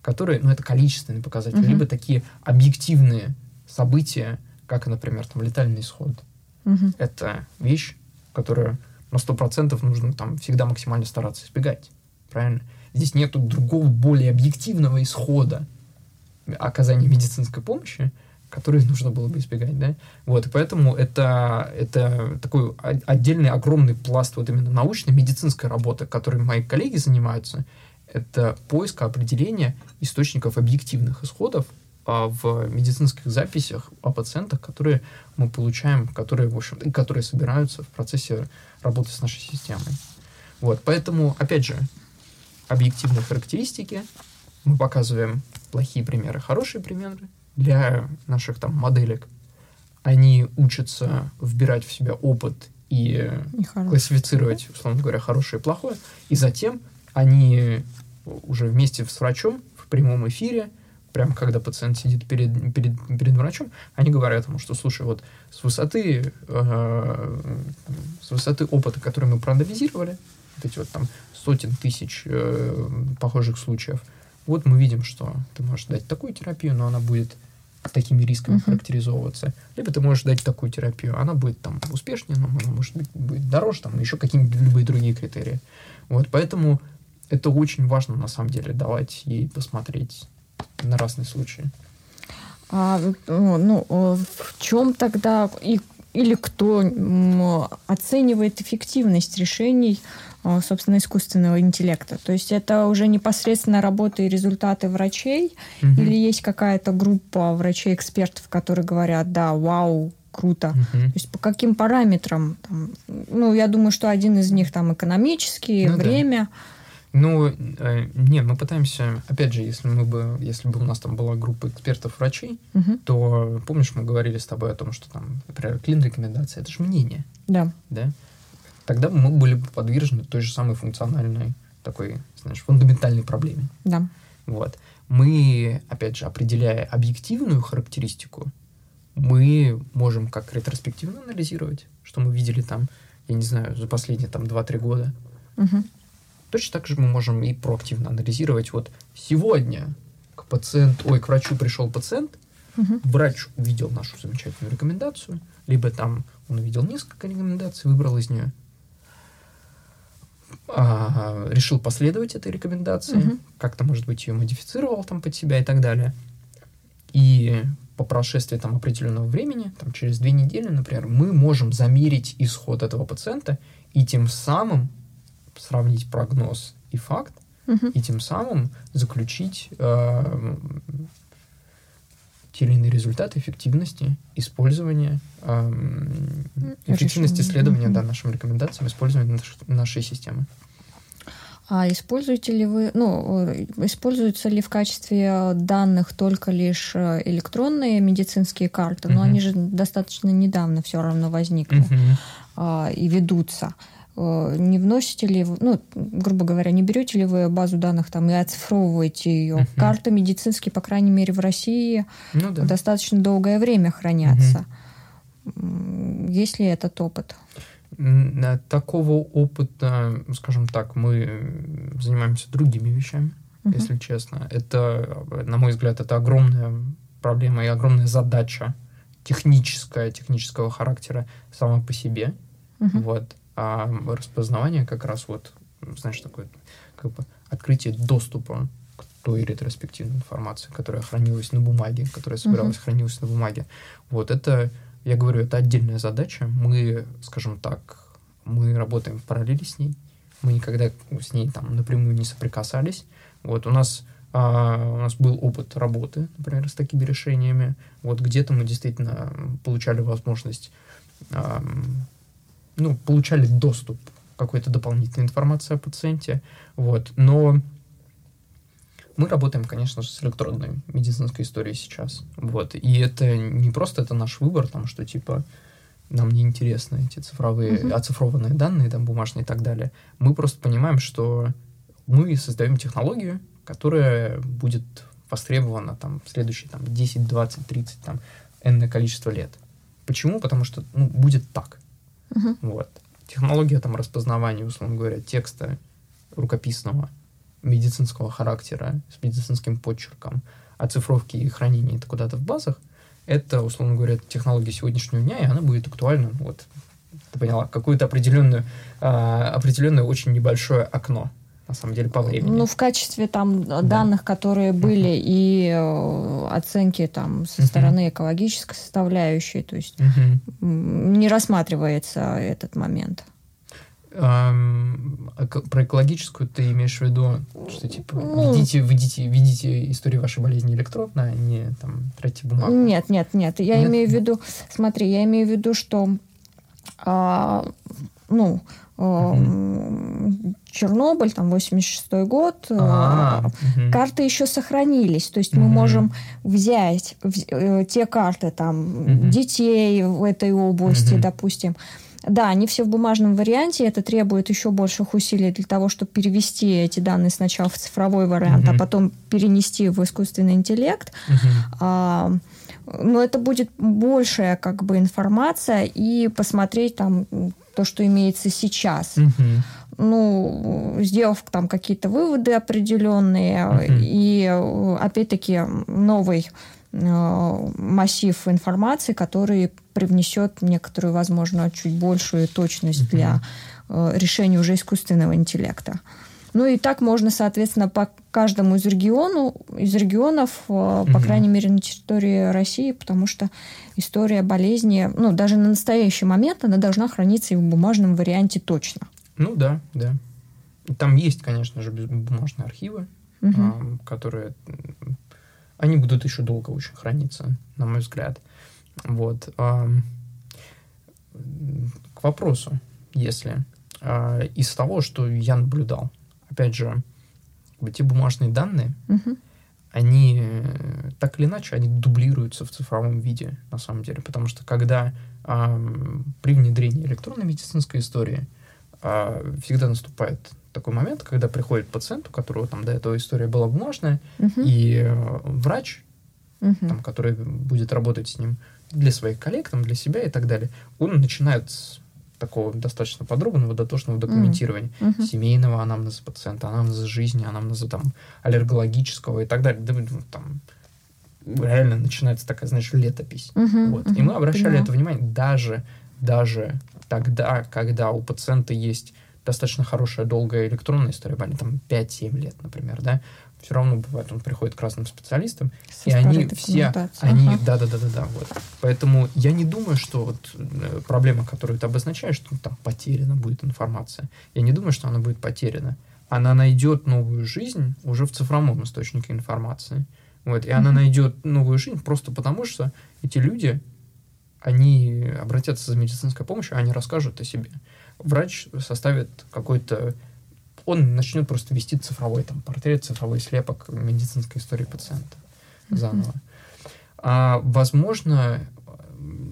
которые, ну, это количественные показатели, Мгм. либо такие объективные события, как, например, там, летальный исход. Мгм. Это вещь, которую на 100% нужно там всегда максимально стараться избегать. Правильно? Здесь нету другого, более объективного исхода оказания медицинской помощи, который нужно было бы избегать, да? Вот, и поэтому это, это такой отдельный огромный пласт вот именно научной, медицинской работы, которой мои коллеги занимаются, это поиск определения источников объективных исходов а, в медицинских записях о пациентах, которые мы получаем, которые, в общем, которые собираются в процессе работы с нашей системой. Вот, поэтому, опять же, объективные характеристики, мы показываем плохие примеры, хорошие примеры для наших там моделек. Они учатся вбирать в себя опыт и Нехорошо. классифицировать, условно говоря, хорошее и плохое, и затем они уже вместе с врачом в прямом эфире, прямо когда пациент сидит перед, перед, перед врачом, они говорят ему, что, слушай, вот с высоты, э, с высоты опыта, который мы проанализировали, вот эти вот там сотен тысяч э, похожих случаев, вот мы видим, что ты можешь дать такую терапию, но она будет такими рисками Мгм. характеризовываться. Либо ты можешь дать такую терапию, она будет там успешнее, но она может быть будет дороже, там еще какие-нибудь любые другие критерии. Вот, поэтому это очень важно на самом деле давать ей посмотреть на разные случаи. А, ну, ну, э, в чем тогда и, или кто оценивает эффективность решений, э, собственно, искусственного интеллекта? То есть это уже непосредственно работа и результаты врачей, Мгм. или есть какая-то группа врачей-экспертов, которые говорят, да, вау, круто. Мгм. То есть по каким параметрам? Там, ну, я думаю, что один из них там экономический, Ну да. Ну, э, нет, мы пытаемся, опять же, если мы бы, если бы у нас там была группа экспертов-врачей, Мгм. то помнишь, мы говорили с тобой о том, что там, например, клин-рекомендация, это же мнение, Да. да? Тогда мы были бы подвержены той же самой функциональной такой, знаешь, фундаментальной проблеме. Да. Вот. Мы, опять же, определяя объективную характеристику, мы можем как ретроспективно анализировать, что мы видели там, я не знаю, за последние там 2-3 года. Мгм. Точно так же мы можем и проактивно анализировать. Вот сегодня к пациенту, ой, к врачу пришел пациент, Мгм. врач увидел нашу замечательную рекомендацию, либо там он увидел несколько рекомендаций, выбрал из нее, а, решил последовать этой рекомендации, Мгм. как-то, может быть, ее модифицировал там под себя и так далее. И по прошествии там определенного времени, там через две недели, например, мы можем замерить исход этого пациента и тем самым сравнить прогноз и факт, Мгм. и тем самым заключить э, те или иные результаты эффективности использования, э, эффективности исследования Мгм. да, нашим рекомендациям, использования наш- нашей системы. А используете ли вы, ну, э, используются ли в качестве данных только лишь э, электронные медицинские карты? Но Мгм. они же достаточно недавно все равно возникли Мгм. а, и ведутся. Э, Не вносите ли вы, ну, грубо говоря, не берете ли вы базу данных там и оцифровываете ее? Мгм. Карты медицинские, по крайней мере, в России Ну да. достаточно долгое время хранятся. М, Есть ли этот опыт? Э, Такого опыта, скажем так, мы занимаемся другими вещами, Мгм. если честно. Это, на мой взгляд, это огромная проблема и огромная задача техническая, технического характера сама по себе. Мгм. Вот. А распознавание как раз вот, знаешь, такое как бы открытие доступа к той ретроспективной информации, которая хранилась на бумаге, которая собиралась, uh-huh. хранилась на бумаге. Вот это, я говорю, это отдельная задача. Мы, скажем так, мы работаем в параллели с ней. Мы никогда с ней там напрямую не соприкасались. Вот у нас а, у нас был опыт работы, например, с такими решениями. Вот где-то мы действительно получали возможность, а, ну, получали доступ к какой-то дополнительной информации о пациенте. Вот. Но мы работаем, конечно же, с электронной медицинской историей сейчас. Вот. И это не просто это наш выбор, там, что типа нам не интересны эти цифровые, uh-huh. оцифрованные данные, там, бумажные и так далее. Мы просто понимаем, что мы создаем технологию, которая будет востребована там в следующие там, 10, 20, 30, там, энное количество лет. Почему? Потому что ну, будет так. Uh-huh. Вот. Технология там распознавания, условно говоря, текста рукописного, медицинского характера, с медицинским почерком, оцифровки и хранения это куда-то в базах, это, условно говоря, технология сегодняшнего дня, и она будет актуальна, вот, ты поняла, какое-то определенное, а, определенное очень небольшое окно на самом деле, по времени. Ну, в качестве там да. данных, которые были, uh-huh. и э, оценки там со uh-huh. стороны экологической составляющей, то есть uh-huh. не рассматривается этот момент. Um, про экологическую ты имеешь в виду, что типа ну, ведите, ведите, ведите историю вашей болезни электронно, а не там тратите бумагу? Нет, нет, нет. Я нет? имею в виду, смотри, я имею в виду, что а, ну, угу. Чернобыль, там, 86 год, а угу. карты еще сохранились. То есть угу. мы можем взять э, те карты, там, угу. детей в этой области, угу. допустим, да, они все в бумажном варианте, это требует еще больших усилий для того, чтобы перевести эти данные сначала в цифровой вариант, uh-huh. а потом перенести в искусственный интеллект. Uh-huh. А, но это будет большая как бы информация и посмотреть там то, что имеется сейчас. Uh-huh ну, сделав там какие-то выводы определенные, uh-huh. и опять-таки новый э, массив информации, который привнесет некоторую, возможно, чуть большую точность uh-huh. для э, решения уже искусственного интеллекта. Ну и так можно, соответственно, по каждому из региону, из регионов, uh-huh. по крайней мере, на территории России, потому что история болезни, ну, даже на настоящий момент она должна храниться и в бумажном варианте точно. Ну да, да. Там есть, конечно же, бумажные архивы, угу. а, которые... Они будут еще долго очень храниться, на мой взгляд. Вот. А, к вопросу, если а, из того, что я наблюдал, опять же, те бумажные данные, угу. Они э, так или иначе, они дублируются в цифровом виде, на самом деле. Потому что когда а, при внедрении электронной медицинской истории а, всегда наступает такой момент, когда приходит пациент, у которого там до этого история была бумажная, uh-huh. и э, врач, uh-huh. там, который будет работать с ним для своих коллег, там, для себя и так далее, он начинает с такого достаточно подробного, дотошного документирования uh-huh. семейного анамнеза пациента, анамнеза жизни, анамнеза там аллергологического и так далее. Да, ну, там реально начинается такая, знаешь, летопись. Uh-huh, вот. uh-huh, и мы обращали понимаю. это внимание даже, даже тогда, когда у пациента есть достаточно хорошая долгая электронная история, там 5-7 лет, например, да, все равно бывает, он приходит к разным специалистам, Со и они все, они, ага. да, да, да, да, да, вот. Поэтому я не думаю, что вот э, проблема, которую ты обозначаешь, что там потеряна будет информация, я не думаю, что она будет потеряна. Она найдет новую жизнь уже в цифровом источнике информации. Вот, и mm-hmm. она найдет новую жизнь просто потому, что эти люди они обратятся за медицинской помощью, они расскажут о себе. Врач составит какой-то... Он начнет просто вести цифровой там, портрет, цифровой слепок медицинской истории пациента заново. А, возможно,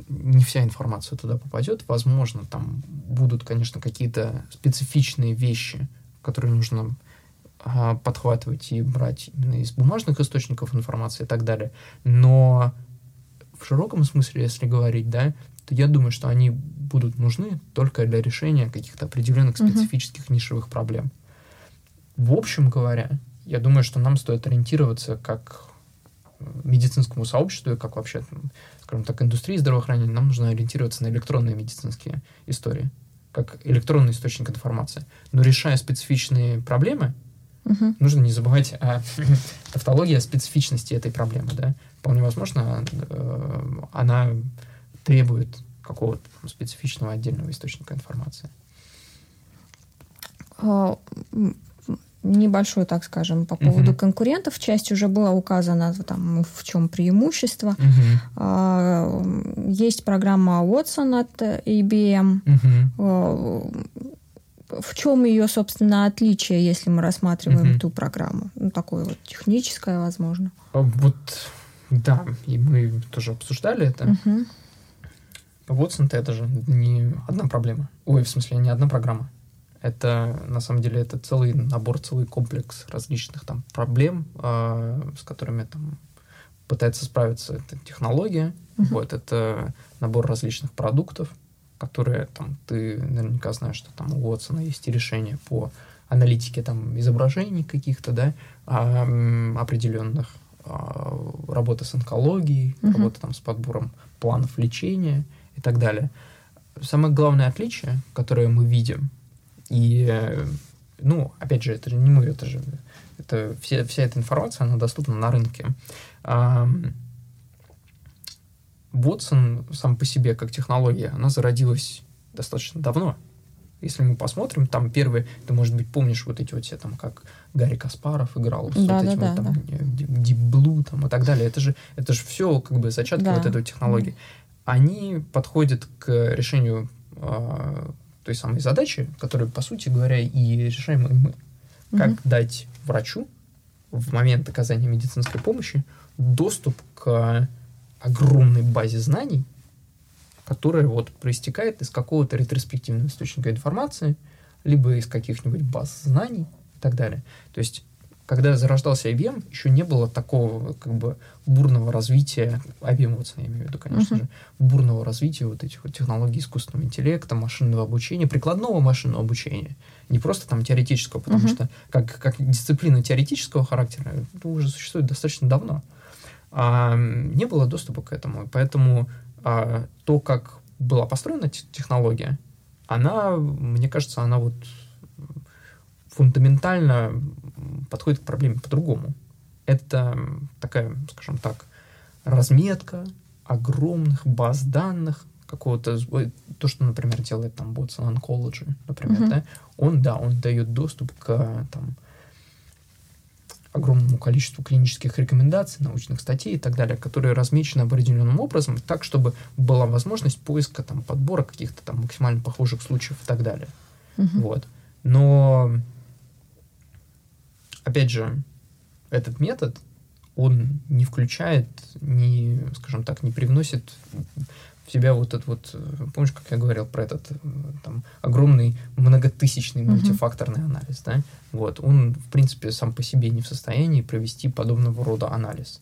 не вся информация туда попадет. Возможно, там будут, конечно, какие-то специфичные вещи, которые нужно а, подхватывать и брать именно из бумажных источников информации и так далее. Но в широком смысле, если говорить, да, то я думаю, что они будут нужны только для решения каких-то определенных специфических uh-huh. нишевых проблем. В общем говоря, я думаю, что нам стоит ориентироваться как медицинскому сообществу и как вообще, скажем так, индустрии здравоохранения, нам нужно ориентироваться на электронные медицинские истории, как электронный источник информации. Но решая специфичные проблемы, Мгм. Нужно не забывать о [laughs] тавтологии, о специфичности этой проблемы, да. Вполне возможно, э, она требует какого-то специфичного отдельного источника информации. Небольшой, так скажем, по поводу Мгм. конкурентов. Часть уже была указана, там, в чем преимущество. М, Есть программа Watson от IBM. Мгм. А, В чем ее, собственно, отличие, если мы рассматриваем Мгм. ту программу? Ну, такое вот техническое, возможно. А Вот, да, и мы тоже обсуждали это. Мгм. Watson это же не одна проблема. Ой, в смысле, не одна программа. Это, на самом деле, это целый набор, целый комплекс различных там проблем, а, с которыми там пытается справиться эта технология. Мгм. Вот, это набор различных продуктов, которые там, ты наверняка знаешь, что там у Watson есть и решения по аналитике там изображений каких-то, да, а, определенных, а, работа с онкологией, Мгм. работа там с подбором планов лечения и так далее. Самое главное отличие, которое мы видим, и, э, ну, опять же, это же не мы, это же это вся, вся эта информация, она доступна на рынке. Watson сам по себе как технология, она зародилась достаточно давно. Если мы посмотрим, там первые, ты, может быть, помнишь вот эти вот все там, как Гарри Каспаров играл, с Да, вот да, этим да, вот там да. э, Deep Blue там и так далее. Это же, это же все как бы зачатки Да. вот этой технологии. Они подходят к решению а, той самой задачи, которую, по сути говоря, и решаем мы. Как Мгм. дать врачу в момент оказания медицинской помощи доступ к огромной базе знаний, которая вот проистекает из какого-то ретроспективного источника информации, либо из каких-нибудь баз знаний и так далее. То есть, когда зарождался IBM, еще не было такого как бы бурного развития, IBM Watson я имею в виду, конечно Мгм. же, бурного развития вот этих вот технологий искусственного интеллекта, машинного обучения, прикладного машинного обучения. Не просто там теоретического, потому Мгм. что как, как дисциплина теоретического характера это уже существует достаточно давно. А, не было доступа к этому, и поэтому а, то, как была построена те- технология, она, мне кажется, она вот фундаментально подходит к проблеме по-другому. Это такая, скажем так, разметка огромных баз данных, какого-то, то, что, например, делает там Watson Oncology, например, Мгм. да, он, да, он дает доступ к там, огромному количеству клинических рекомендаций, научных статей и так далее, которые размечены определенным образом, так, чтобы была возможность поиска, там, подбора каких-то там максимально похожих случаев и так далее. Мгм. Вот. Но, опять же, этот метод, он не включает, не, скажем так, не привносит в себя вот этот вот, э, помнишь, как я говорил про этот э, там огромный многотысячный мультифакторный анализ, да? Вот, он, в принципе, сам по себе не в состоянии провести подобного рода анализ.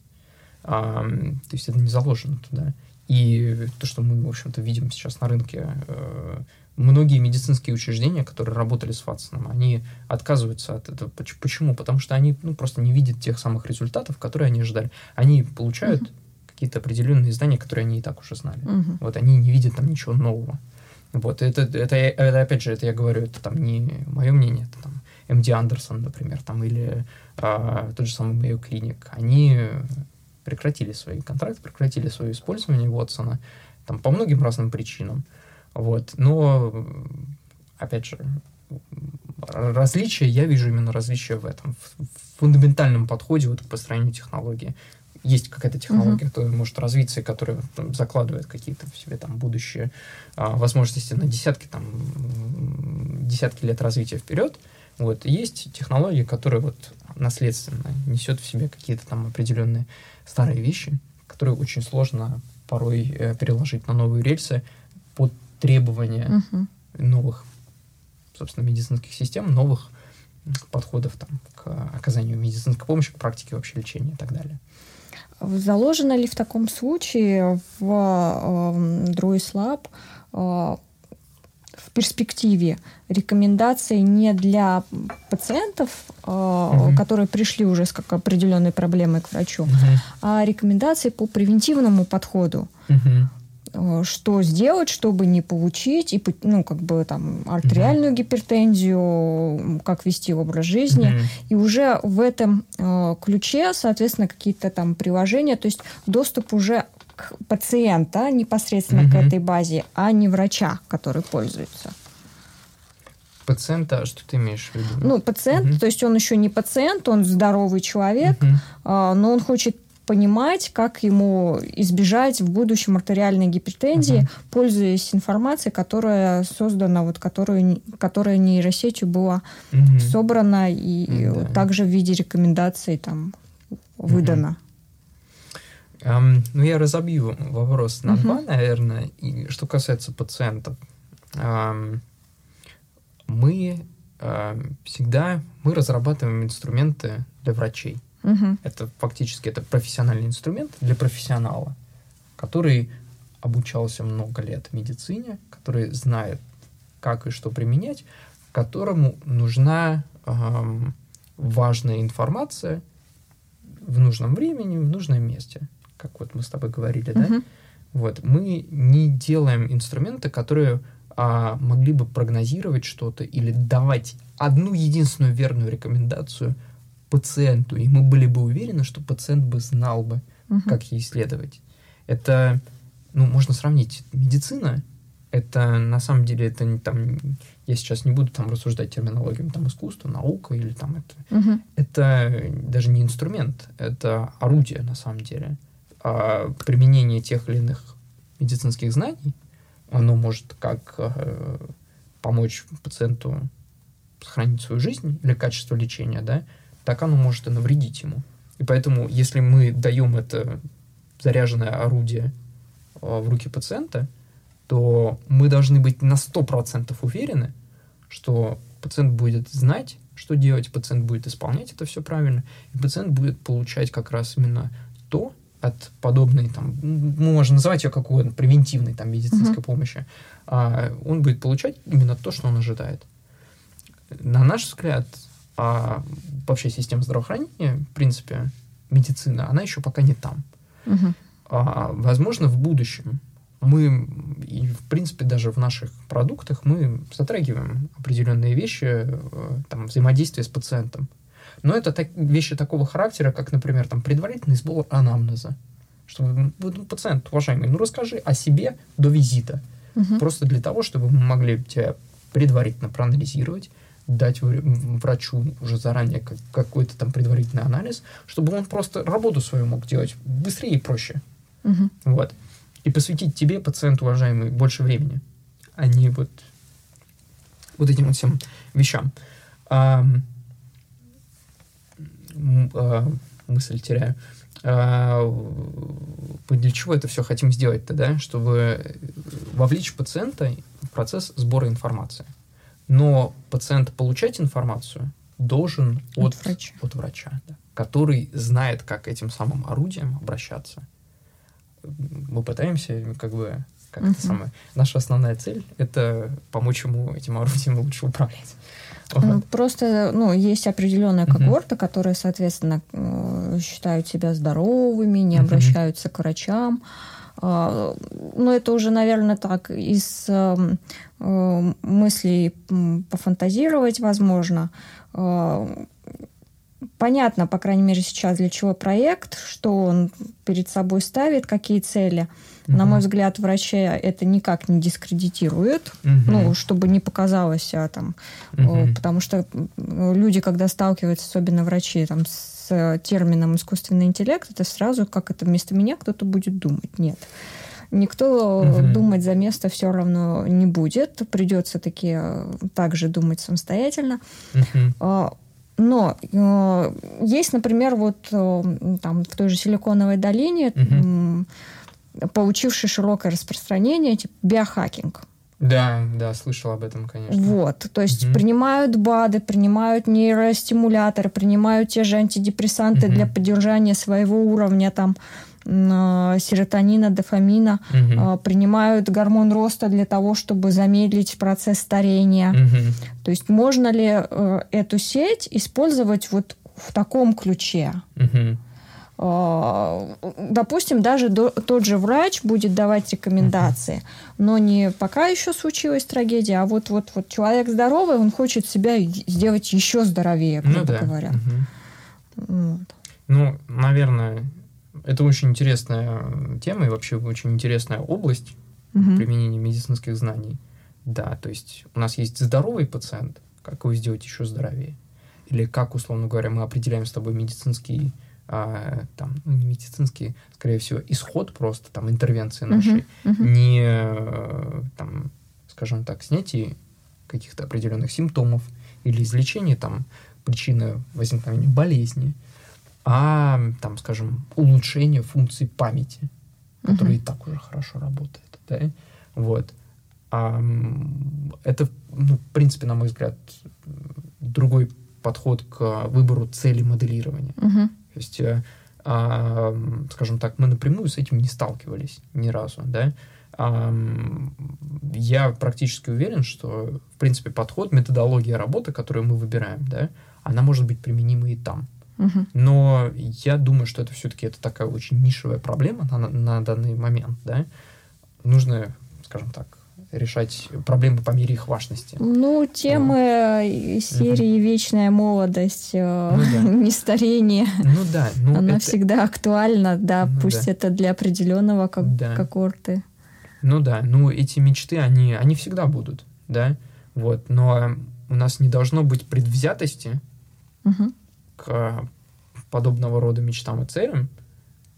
А, то есть это не заложено туда. И то, что мы, в общем-то, видим сейчас на рынке, э, многие медицинские учреждения, которые работали с Ватсоном, они отказываются от этого. Поч- Почему? Потому что они ну, просто не видят тех самых результатов, которые они ожидали. Они получают Мгм. какие-то определенные знания, которые они и так уже знали. Мгм. Вот они не видят там ничего нового. Вот это, это, это, опять же, это я говорю, это там не мое мнение, это там МД Андерсон, например, там, или а, тот же самый Mayo Clinic. Они прекратили свои контракты, прекратили свое использование Уотсона там, по многим разным причинам. Вот. Но, опять же, различия, я вижу именно различия в этом, в, фундаментальном подходе вот к построению технологии. Есть какая-то технология, которая может развиться и которая там, закладывает какие-то в себе там будущие а, возможности на десятки там десятки лет развития вперед. Вот. И есть технологии, которые вот наследственно несет в себе какие-то там определенные старые вещи, которые очень сложно порой э, переложить на новые рельсы под требования Мгм. новых, собственно, медицинских систем, новых подходов там, к оказанию медицинской помощи, к практике вообще лечения и так далее. Заложено ли в таком случае в э, Lab э, в перспективе рекомендации не для пациентов, э, Мгм. которые пришли уже с как определенной проблемой к врачу, а рекомендации по превентивному подходу? Мгм. Э, э, что сделать, чтобы не получить, и, ну, как бы там артериальную mm-hmm. гипертензию, как вести образ жизни. Mm-hmm. И уже в этом э, ключе, соответственно, какие-то там приложения, то есть доступ уже к пациента непосредственно mm-hmm. к этой базе, а не врача, который пользуется. Пациента, что ты имеешь в виду? Ну, пациент, угу. то есть он еще не пациент, он здоровый человек, угу. но он хочет понимать, как ему избежать в будущем артериальной гипертензии, угу. пользуясь информацией, которая создана, вот которую, которая нейросетью была угу. собрана и да. также в виде рекомендаций там выдана. Угу. Um, ну, я разобью вопрос на угу. два, наверное. И что касается пациентов. Um, мы э, всегда мы разрабатываем инструменты для врачей. Угу. Это фактически это профессиональный инструмент для профессионала, который обучался много лет в медицине, который знает, как и что применять, которому нужна э, важная информация в нужном времени, в нужном месте, как вот мы с тобой говорили, угу. да? Вот мы не делаем инструменты, которые а, могли бы прогнозировать что-то или давать одну единственную верную рекомендацию пациенту, и мы были бы уверены, что пациент бы знал бы, угу. как ей исследовать. Это, ну, можно сравнить. Медицина, это на самом деле, это не там, я сейчас не буду там рассуждать терминологию, там искусство, наука или там это. Угу. Это даже не инструмент, это орудие на самом деле. А применение тех или иных медицинских знаний оно может как э, помочь пациенту сохранить свою жизнь или качество лечения, да, так оно может и навредить ему. И поэтому, если мы даем это заряженное орудие э, в руки пациента, то мы должны быть на 100% уверены, что пациент будет знать, что делать, пациент будет исполнять это все правильно, и пациент будет получать как раз именно то, от подобной, там, мы можем называть ее как угодно, превентивной там, медицинской uh-huh. помощи, а, он будет получать именно то, что он ожидает. На наш взгляд, а, вообще система здравоохранения, в принципе, медицина, она еще пока не там. Uh-huh. А, возможно, в будущем мы, и в принципе даже в наших продуктах, мы затрагиваем определенные вещи, э, там, взаимодействие с пациентом. Но это так, вещи такого характера, как, например, там, предварительный сбор анамнеза. Что, ну, пациент, уважаемый, ну расскажи о себе до визита. Угу. Просто для того, чтобы мы могли тебя предварительно проанализировать, дать врачу уже заранее какой-то там предварительный анализ, чтобы он просто работу свою мог делать быстрее и проще. Угу. Вот. И посвятить тебе, пациент уважаемый, больше времени, а не вот, вот этим вот всем вещам. А, э, мысль теряю. Э, мы для чего это все хотим сделать-то, да? Чтобы вовлечь пациента в процесс сбора информации. Но пациент получать информацию должен от, от врача, от врача да, который знает, как этим самым орудием обращаться. Мы пытаемся как бы как uh-huh. это самое. Наша основная цель это помочь ему этим орудием лучше управлять. Uh-huh. Просто, ну, есть определенная когорта, uh-huh. которые, соответственно, э, считают себя здоровыми, не uh-huh. обращаются к врачам. Но это уже, наверное, так из эм, э, мыслей пофантазировать возможно. А, понятно, по крайней мере, сейчас для чего проект, что он перед собой ставит, какие цели – Угу. На мой взгляд, врачи это никак не дискредитирует, угу. ну, чтобы не показалось, а, там, угу. потому что люди, когда сталкиваются, особенно врачи, там, с термином искусственный интеллект, это сразу, как это вместо меня кто-то будет думать. Нет. Никто угу. думать за место все равно не будет. Придется таки э, также думать самостоятельно. Угу. Но э, есть, например, вот э, там в той же Силиконовой долине угу получивший широкое распространение, типа биохакинг. Да, да, слышал об этом, конечно. Вот, то есть угу. принимают БАДы, принимают нейростимуляторы, принимают те же антидепрессанты угу. для поддержания своего уровня там э, серотонина, дофамина, угу. принимают гормон роста для того, чтобы замедлить процесс старения. Угу. То есть можно ли э, эту сеть использовать вот в таком ключе? Угу. Э, допустим, даже до, тот же врач будет давать рекомендации, но не пока еще случилась трагедия, а вот, вот, вот человек здоровый, он хочет себя сделать еще здоровее, грубо ну, да. говоря. Угу. Вот. Ну, наверное, это очень интересная тема и вообще очень интересная область угу. применения медицинских знаний. Да, то есть у нас есть здоровый пациент, как его сделать еще здоровее? Или как, условно говоря, мы определяем с тобой медицинский, а, там, медицинский, скорее всего, исход просто, там, интервенции нашей, uh-huh, uh-huh. не, там, скажем так, снятие каких-то определенных симптомов или излечение, там, причины возникновения болезни, а, там, скажем, улучшение функций памяти, которая uh-huh. и так уже хорошо работает, да, вот. А, это, ну, в принципе, на мой взгляд, другой подход к выбору цели моделирования. Uh-huh. То есть, э, скажем так, мы напрямую с этим не сталкивались ни разу, да. А, я практически уверен, что, в принципе, подход, методология работы, которую мы выбираем, да, она может быть применима и там. Uh-huh. Но я думаю, что это все-таки это такая очень нишевая проблема на, на данный момент, да. Нужно, скажем так, решать проблемы по мере их важности. Ну, темы ну. серии угу. «Вечная молодость», э, ну, да. [laughs] «Нестарение», ну, да, ну, она это... всегда актуальна, да, ну, пусть да. это для определенного как да. когорты. Ну да, ну эти мечты, они, они всегда будут, да, вот, но у нас не должно быть предвзятости угу. к подобного рода мечтам и целям,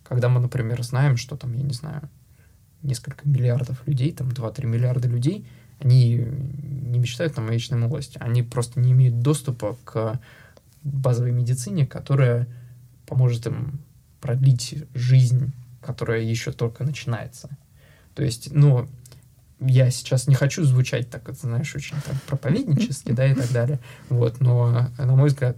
когда мы, например, знаем, что там, я не знаю, несколько миллиардов людей, там 2-3 миллиарда людей, они не мечтают там о вечной молодости, они просто не имеют доступа к базовой медицине, которая поможет им продлить жизнь, которая еще только начинается. То есть, ну, я сейчас не хочу звучать так, знаешь, очень так проповеднически, да, и так далее, вот, но, на мой взгляд,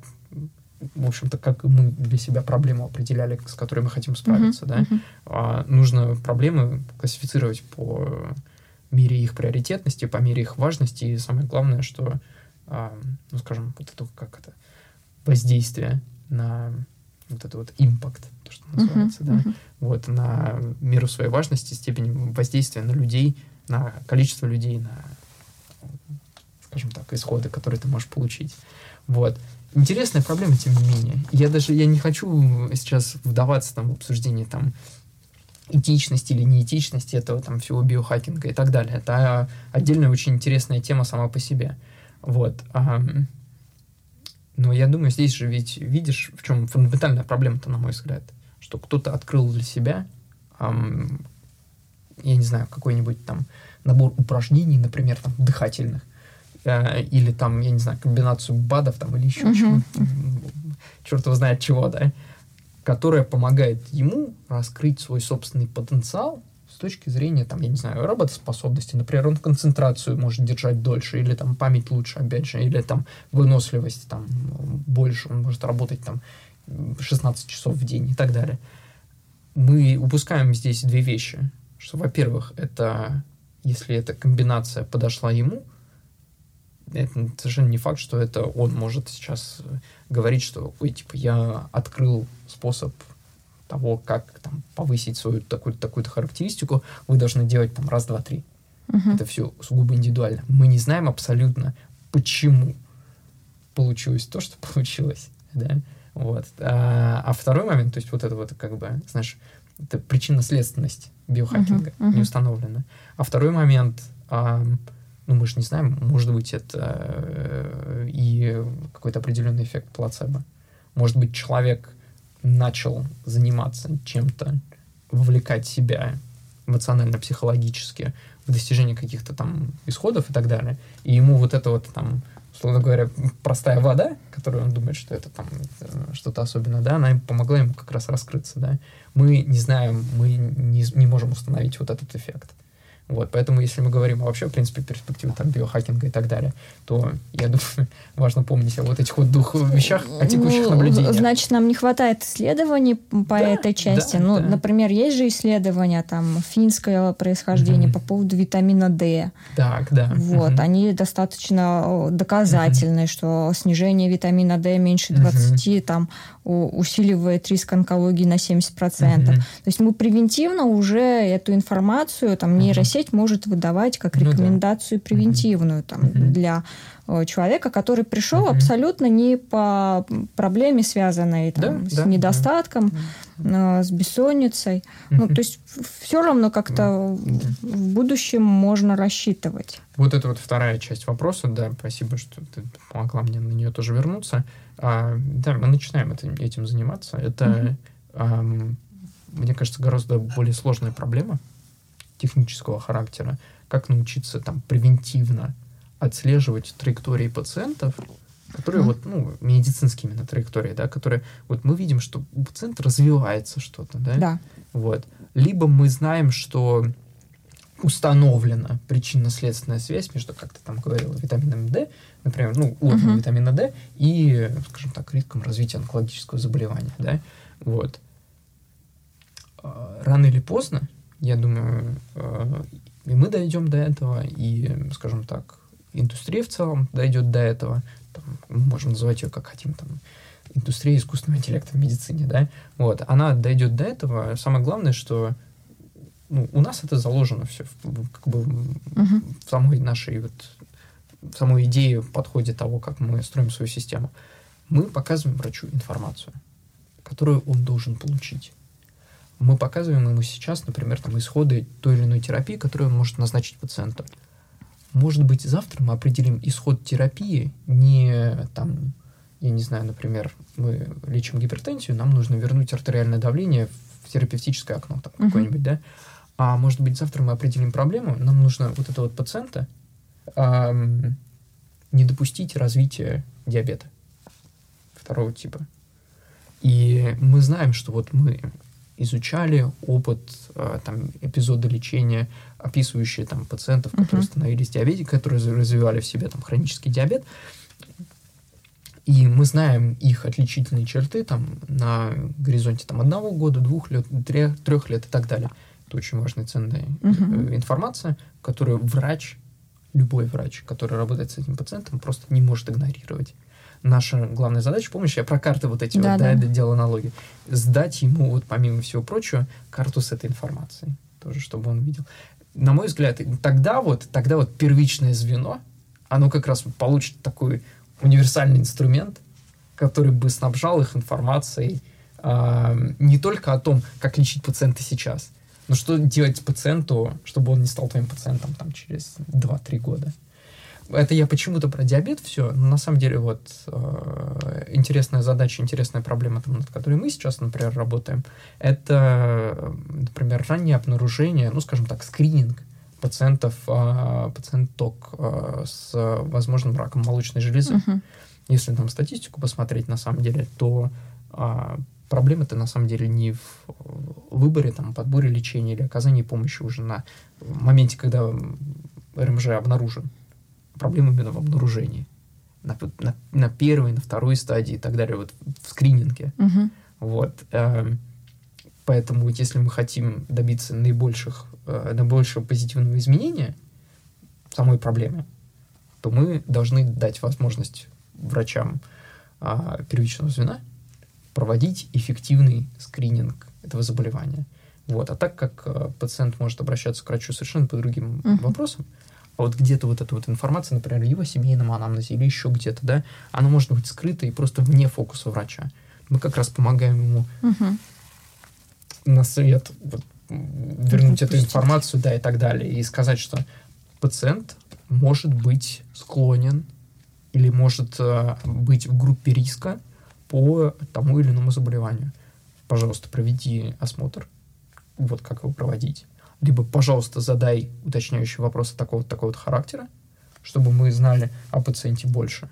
в общем-то, как мы для себя проблему определяли, с которой мы хотим справиться, uh-huh, да, uh-huh. А, нужно проблемы классифицировать по мере их приоритетности, по мере их важности, и самое главное, что, а, ну, скажем, вот это как это воздействие на вот это вот импакт, то, что называется, uh-huh, да, uh-huh. вот на меру своей важности, степень воздействия на людей, на количество людей, на, скажем так, исходы, которые ты можешь получить, вот. Интересная проблема, тем не менее. Я даже я не хочу сейчас вдаваться там, в обсуждение там, этичности или неэтичности этого там всего биохакинга и так далее. Это отдельная очень интересная тема сама по себе. Вот. Но я думаю, здесь же ведь видишь, в чем фундаментальная проблема-то, на мой взгляд, что кто-то открыл для себя, эм, я не знаю, какой-нибудь там набор упражнений, например, там, дыхательных, э, или там, я не знаю, комбинацию БАДов там или еще uh-huh. чего черт его знает чего, да, которая помогает ему раскрыть свой собственный потенциал с точки зрения, там, я не знаю, работоспособности. Например, он концентрацию может держать дольше, или там память лучше, опять же, или там выносливость там больше, он может работать там 16 часов в день и так далее. Мы упускаем здесь две вещи. Что, во-первых, это если эта комбинация подошла ему, это совершенно не факт, что это он может сейчас э, говорить, что, ой, типа, я открыл способ того, как там повысить свою такую-то такую характеристику, вы должны делать там раз, два, три. Uh-huh. Это все сугубо индивидуально. Мы не знаем абсолютно, почему получилось то, что [laughs] получилось, да. Вот. А, а второй момент, то есть вот это вот как бы, знаешь, это причинно-следственность биохакинга uh-huh, uh-huh. не установлена. А второй момент, а, ну мы же не знаем, может быть это э, и какой-то определенный эффект плацебо. Может быть человек начал заниматься чем-то, вовлекать себя эмоционально-психологически в достижение каких-то там исходов и так далее, и ему вот это вот там, условно говоря, простая вода, которую он думает, что это там э, что-то особенное, да, она помогла ему как раз раскрыться, да. Мы не знаем, мы не, не можем установить вот этот эффект. Вот, поэтому, если мы говорим вообще, в принципе, перспективе там, биохакинга и так далее, то, я [laughs] думаю, важно помнить о вот этих вот двух вещах, о текущих ну, наблюдениях. Значит, нам не хватает исследований по да, этой части. Да, ну, да. например, есть же исследования там финское происхождение mm по поводу витамина D. Так, да. Вот, mm они достаточно доказательны, mm что снижение витамина D меньше 20 mm там усиливает риск онкологии на 70%. Mm-hmm. То есть мы превентивно уже эту информацию, там, нейросеть mm-hmm. может выдавать как рекомендацию ну, да. превентивную там, mm-hmm. для Э, человека, который пришел угу. абсолютно не по проблеме, связанной там, да, с да, недостатком, да. с бессонницей. Угу. Ну, то есть все равно как-то да. в будущем можно рассчитывать. Вот это вот вторая часть вопроса, да, спасибо, что ты помогла мне на нее тоже вернуться. А, да, мы начинаем это, этим заниматься. Это, угу. а, мне кажется, гораздо более сложная проблема технического характера. Как научиться там превентивно отслеживать траектории пациентов, которые mm-hmm. вот, ну, медицинские именно траектории, да, которые, вот мы видим, что у пациента развивается что-то, да? Да. Вот. Либо мы знаем, что установлена причинно-следственная связь между, как ты там говорила, витамином D, например, ну, уровнем uh-huh. витамина D и, скажем так, риском развития онкологического заболевания, да, вот. А, рано или поздно, я думаю, а, и мы дойдем до этого, и, скажем так, индустрия в целом дойдет до этого, там, мы можем называть ее как хотим, там, индустрия искусственного интеллекта в медицине, да, вот, она дойдет до этого. Самое главное, что ну, у нас это заложено все, как бы uh-huh. в самой нашей вот, в самой идее, подходе того, как мы строим свою систему. Мы показываем врачу информацию, которую он должен получить. Мы показываем ему сейчас, например, там, исходы той или иной терапии, которую он может назначить пациенту. Может быть, завтра мы определим исход терапии не там, я не знаю, например, мы лечим гипертензию, нам нужно вернуть артериальное давление в терапевтическое окно там, uh-huh. какое-нибудь, да? А может быть, завтра мы определим проблему, нам нужно вот этого вот пациента эм, не допустить развития диабета второго типа. И мы знаем, что вот мы изучали опыт э, там, эпизода лечения, описывающие там, пациентов, которые uh-huh. становились диабетиками, которые развивали в себе там, хронический диабет. И мы знаем их отличительные черты там, на горизонте там, одного года, двух лет, трех, трех лет и так далее. Это очень важная, ценная uh-huh. информация, которую врач, любой врач, который работает с этим пациентом, просто не может игнорировать наша главная задача, помнишь, я про карты вот эти да, вот, да, да. делал аналоги, сдать ему вот помимо всего прочего карту с этой информацией, тоже, чтобы он видел. На мой взгляд, тогда вот, тогда вот первичное звено, оно как раз получит такой универсальный инструмент, который бы снабжал их информацией э, не только о том, как лечить пациента сейчас, но что делать пациенту, чтобы он не стал твоим пациентом там через 2-3 года это я почему-то про диабет все, но на самом деле вот э, интересная задача, интересная проблема, там, над которой мы сейчас, например, работаем, это, например, раннее обнаружение, ну, скажем так, скрининг пациентов, э, пациенток э, с возможным раком молочной железы. Uh-huh. Если там статистику посмотреть, на самом деле, то э, проблема-то на самом деле не в выборе, там, подборе лечения или оказании помощи уже на моменте, когда РМЖ обнаружен проблема именно в обнаружении. На, на, на первой, на второй стадии и так далее, вот в скрининге. Угу. Вот. Э, поэтому, если мы хотим добиться наибольших, э, наибольшего позитивного изменения самой проблемы, то мы должны дать возможность врачам э, первичного звена проводить эффективный скрининг этого заболевания. Вот. А так как э, пациент может обращаться к врачу совершенно по другим uh-huh. вопросам, а вот где-то вот эта вот информация, например, его семейном анамнезе или еще где-то, да, она может быть скрыта и просто вне фокуса врача. Мы как раз помогаем ему угу. на совет вот, вернуть эту информацию, да, и так далее, и сказать, что пациент может быть склонен или может э, быть в группе риска по тому или иному заболеванию. Пожалуйста, проведи осмотр. Вот как его проводить либо, пожалуйста, задай уточняющие вопросы такого-то такого характера, чтобы мы знали о пациенте больше.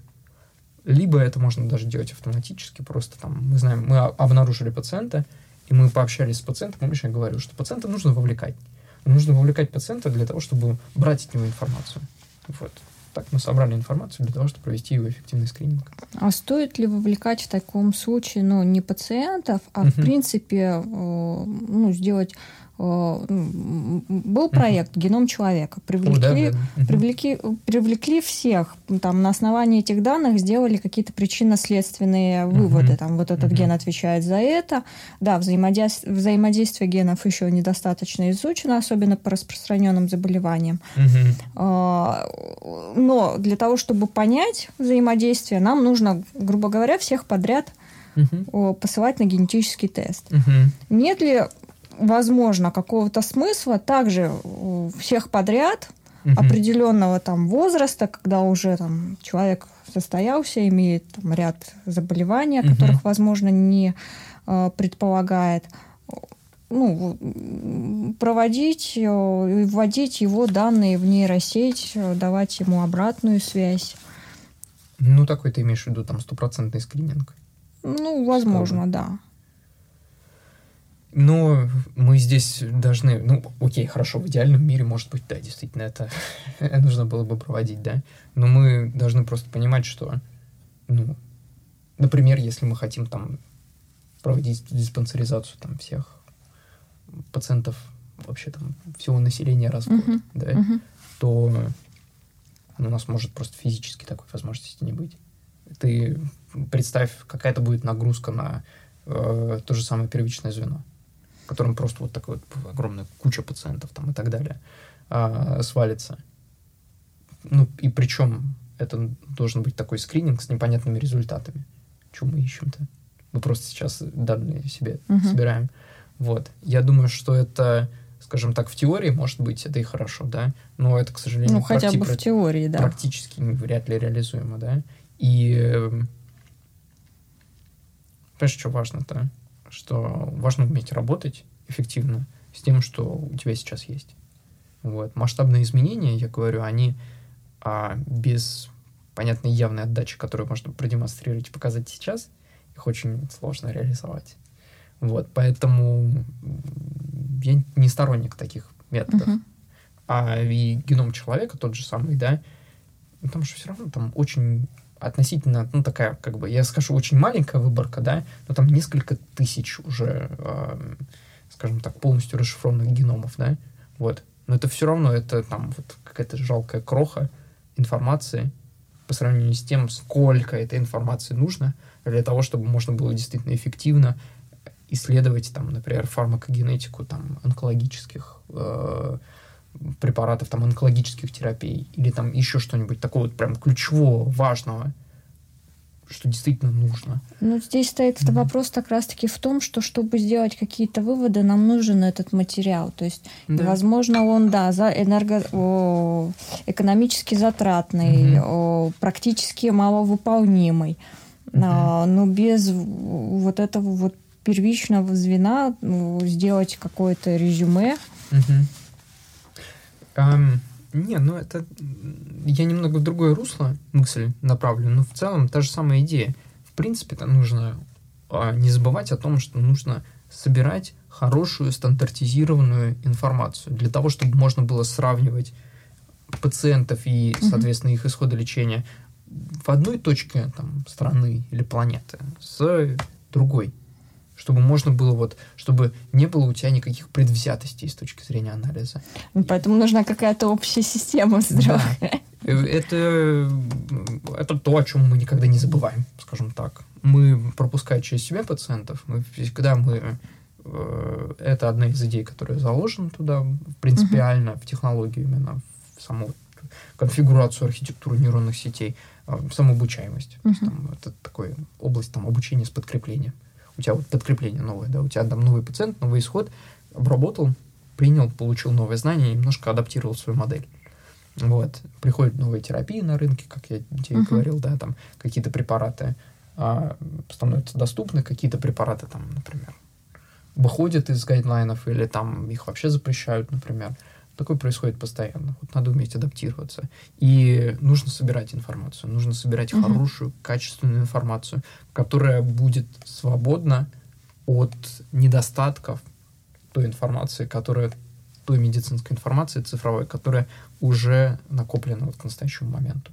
Либо это можно даже делать автоматически, просто там, мы знаем, мы обнаружили пациента, и мы пообщались с пациентом, помнишь, я говорю, что пациента нужно вовлекать. Нужно вовлекать пациента для того, чтобы брать от него информацию. Вот. Так мы собрали информацию для того, чтобы провести его эффективный скрининг. А стоит ли вовлекать в таком случае, ну, не пациентов, а, uh-huh. в принципе, э, ну, сделать был проект «Геном человека». Привлекли, О, да, да. привлекли, привлекли всех. Там на основании этих данных сделали какие-то причинно-следственные выводы. Там вот этот ген отвечает за это. Да, взаимодействие, взаимодействие генов еще недостаточно изучено, особенно по распространенным заболеваниям. Uh-huh. Но для того, чтобы понять взаимодействие, нам нужно, грубо говоря, всех подряд угу. посылать на генетический тест. Угу. Нет ли возможно, какого-то смысла также всех подряд угу. определенного там возраста, когда уже там человек состоялся, имеет там, ряд заболеваний, угу. которых, возможно, не э, предполагает, ну, проводить и вводить его данные в нейросеть, давать ему обратную связь. Ну, такой ты имеешь в виду, там, стопроцентный скрининг? Ну, возможно, Чтобы... да. Но мы здесь должны, ну, окей, хорошо, в идеальном мире, может быть, да, действительно, это [laughs] нужно было бы проводить, да, но мы должны просто понимать, что, ну, например, если мы хотим там проводить диспансеризацию там всех пациентов, вообще там всего населения раз в год, uh-huh. да, uh-huh. то у нас может просто физически такой возможности не быть. Ты представь, какая-то будет нагрузка на э, то же самое первичное звено в котором просто вот такая вот огромная куча пациентов там и так далее а, свалится. Ну, и причем это должен быть такой скрининг с непонятными результатами. Что мы ищем-то? Мы просто сейчас данные себе uh-huh. собираем. Вот. Я думаю, что это, скажем так, в теории, может быть, это и хорошо, да, но это, к сожалению, ну, хотя бы в теории, да. практически вряд ли реализуемо, да. И эм, понимаешь, что важно-то? Что важно уметь работать эффективно с тем, что у тебя сейчас есть. Вот. Масштабные изменения, я говорю, они а, без понятной явной отдачи, которую можно продемонстрировать и показать сейчас, их очень сложно реализовать. Вот, поэтому я не сторонник таких методов. Uh-huh. А и геном человека тот же самый, да, там же все равно там очень относительно, ну, такая, как бы, я скажу, очень маленькая выборка, да, но там несколько тысяч уже, э, скажем так, полностью расшифрованных геномов, да, вот. Но это все равно, это там вот какая-то жалкая кроха информации по сравнению с тем, сколько этой информации нужно для того, чтобы можно было действительно эффективно исследовать, там, например, фармакогенетику там, онкологических э, препаратов, там, онкологических терапий, или там еще что-нибудь такого вот прям ключевого, важного, что действительно нужно. Ну, здесь стоит mm-hmm. вопрос как раз-таки в том, что чтобы сделать какие-то выводы, нам нужен этот материал. То есть, да. возможно, он, да, за энерго... о, экономически затратный, mm-hmm. о, практически маловыполнимый. Mm-hmm. А, но без вот этого вот первичного звена ну, сделать какое-то резюме, mm-hmm Um, не, ну это... Я немного в другое русло мысль направлю, но в целом та же самая идея. В принципе, это нужно а, не забывать о том, что нужно собирать хорошую стандартизированную информацию для того, чтобы можно было сравнивать пациентов и, соответственно, их исходы лечения в одной точке там, страны или планеты с другой чтобы можно было вот, чтобы не было у тебя никаких предвзятостей с точки зрения анализа. Ну, поэтому нужна какая-то общая система здравая. Да. Э, это, это то, о чем мы никогда не забываем, скажем так. Мы, пропуская через себя пациентов, мы всегда мы э, это одна из идей, которая заложена туда принципиально uh-huh. в технологию именно в саму конфигурацию архитектуры нейронных сетей, э, самообучаемость. Uh-huh. Там, это такая область там, обучения с подкреплением у тебя вот подкрепление новое, да, у тебя там новый пациент, новый исход, обработал, принял, получил новые знания, немножко адаптировал свою модель. Вот. Приходят новые терапии на рынке, как я тебе uh-huh. говорил, да, там какие-то препараты а, становятся доступны, какие-то препараты там, например, выходят из гайдлайнов или там их вообще запрещают, например. Такое происходит постоянно. Вот надо уметь адаптироваться. И нужно собирать информацию. Нужно собирать угу. хорошую, качественную информацию, которая будет свободна от недостатков той информации, которая той медицинской информации цифровой, которая уже накоплена вот к настоящему моменту.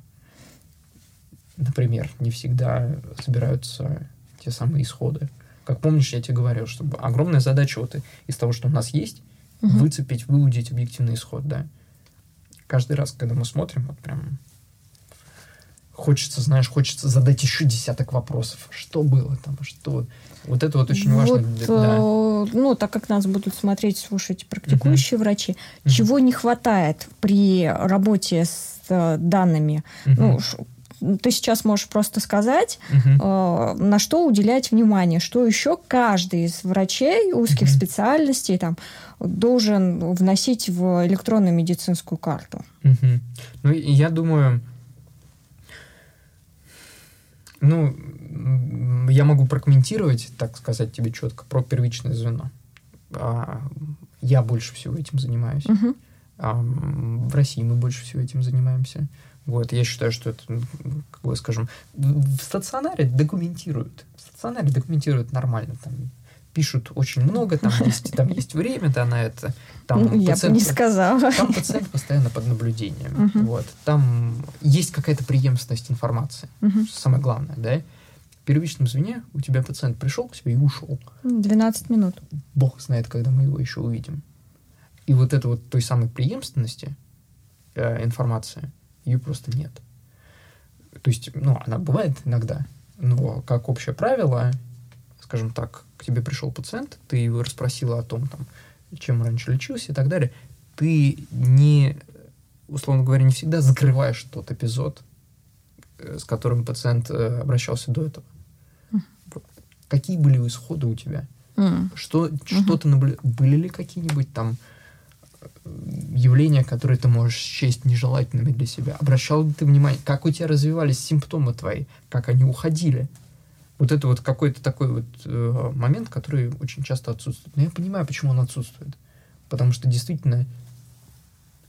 Например, не всегда собираются те самые исходы. Как помнишь, я тебе говорил, что огромная задача вот из того, что у нас есть, угу. выцепить, выудить объективный исход, да. Каждый раз, когда мы смотрим, вот прям хочется, знаешь, хочется задать еще десяток вопросов. Что было там, что... Вот это вот очень вот, важно. Для, да. Э, ну, так как нас будут смотреть, слушать практикующие uh врачи, uh чего не хватает при работе с э, данными? uh Ну, ты сейчас можешь просто сказать, uh э, на что уделять внимание, что еще каждый из врачей узких uh специальностей там должен вносить в электронную медицинскую карту. uh Ну, я думаю, ну, я могу прокомментировать, так сказать тебе четко, про первичное звено. А, я больше всего этим занимаюсь. А, в России мы больше всего этим занимаемся. Вот, я считаю, что это, как бы скажем, в стационаре документируют. В стационаре документируют нормально. Там пишут очень много, там есть, там есть время, да, на это. Там ну, я пациент, бы не сказала. Там пациент постоянно под наблюдением. Uh-huh. Вот. Там есть какая-то преемственность информации. Uh-huh. Самое главное, да. В первичном звене у тебя пациент пришел к тебе и ушел. 12 минут. Бог знает, когда мы его еще увидим. И вот это вот той самой преемственности э, информации, ее просто нет. То есть, ну, она бывает иногда, но как общее правило, скажем так, к тебе пришел пациент, ты его расспросила о том, там, чем раньше лечился и так далее, ты не, условно говоря, не всегда закрываешь тот эпизод, э, с которым пациент э, обращался до этого. Mm. Какие были исходы у тебя? Mm. Что, mm-hmm. что ты наблюдал? Были ли какие-нибудь там э, явления, которые ты можешь счесть нежелательными для себя? Обращал ли ты внимание, как у тебя развивались симптомы твои, как они уходили? Вот это вот какой-то такой вот э, момент, который очень часто отсутствует. Но я понимаю, почему он отсутствует. Потому что действительно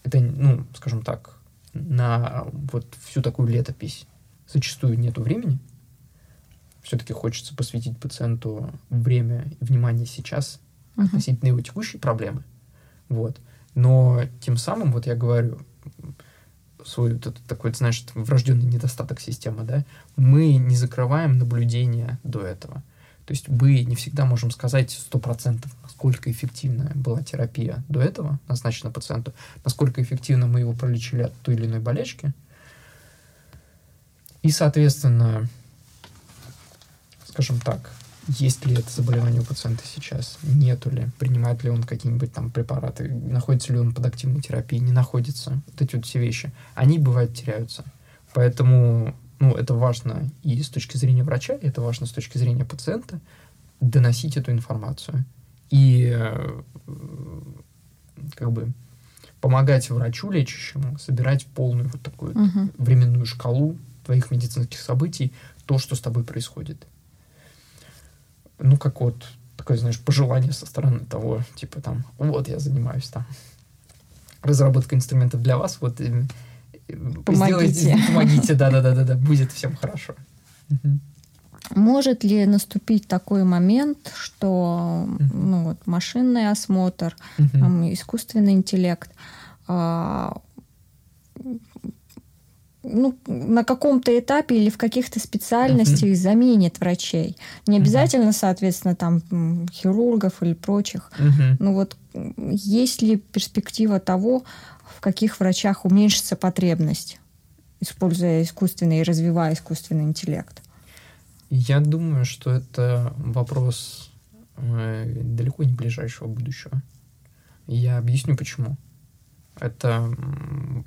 это, ну, скажем так, на вот всю такую летопись зачастую нету времени. Все-таки хочется посвятить пациенту время и внимание сейчас uh-huh. относительно его текущей проблемы. Вот. Но тем самым, вот я говорю, свой такой, знаешь, врожденный недостаток системы, да, мы не закрываем наблюдение до этого. То есть мы не всегда можем сказать сто процентов, насколько эффективная была терапия до этого, назначена пациенту, насколько эффективно мы его пролечили от той или иной болячки. И, соответственно, скажем так, есть ли это заболевание у пациента сейчас, нету ли, принимает ли он какие-нибудь там препараты, находится ли он под активной терапией, не находится. Вот эти вот все вещи, они бывают теряются. Поэтому, ну, это важно и с точки зрения врача, и это важно с точки зрения пациента, доносить эту информацию. И э, как бы помогать врачу лечащему собирать полную вот такую uh-huh. временную шкалу твоих медицинских событий, то, что с тобой происходит ну, как вот такое, знаешь, пожелание со стороны того, типа там, вот я занимаюсь там разработкой инструментов для вас, вот э, помогите. Сделайте, помогите, да-да-да-да, будет всем хорошо. Может ли наступить такой момент, что ну, вот, машинный осмотр, там, искусственный интеллект а, ну, на каком-то этапе или в каких-то специальностях uh-huh. заменит врачей. Не обязательно, uh-huh. соответственно, там хирургов или прочих. Uh-huh. Ну вот есть ли перспектива того, в каких врачах уменьшится потребность, используя искусственный и развивая искусственный интеллект? Я думаю, что это вопрос э, далеко не ближайшего будущего. Я объясню почему. Это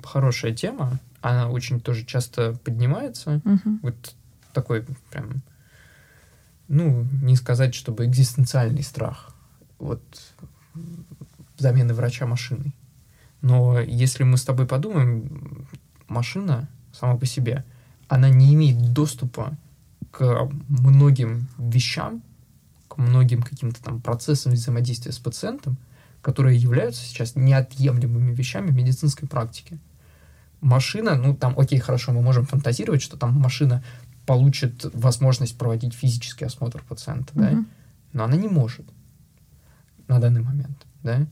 хорошая тема, она очень тоже часто поднимается. Угу. Вот такой прям, ну, не сказать, чтобы экзистенциальный страх. Вот замены врача машиной. Но если мы с тобой подумаем, машина сама по себе, она не имеет доступа к многим вещам, к многим каким-то там процессам взаимодействия с пациентом, которые являются сейчас неотъемлемыми вещами медицинской практики машина, ну там, окей, хорошо, мы можем фантазировать, что там машина получит возможность проводить физический осмотр пациента, mm-hmm. да, но она не может на данный момент, да.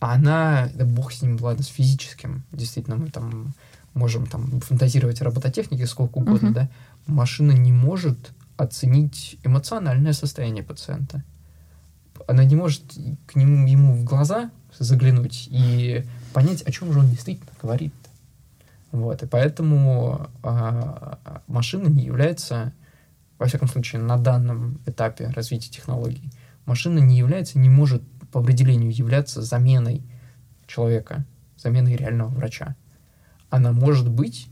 А она, да бог с ним, ладно, с физическим, действительно, мы там можем там фантазировать о робототехнике сколько угодно, mm-hmm. да, машина не может оценить эмоциональное состояние пациента. Она не может к нему, ему в глаза заглянуть и понять, о чем же он действительно говорит. Вот, и поэтому а, машина не является, во всяком случае, на данном этапе развития технологий, машина не является, не может по определению являться заменой человека, заменой реального врача. Она может быть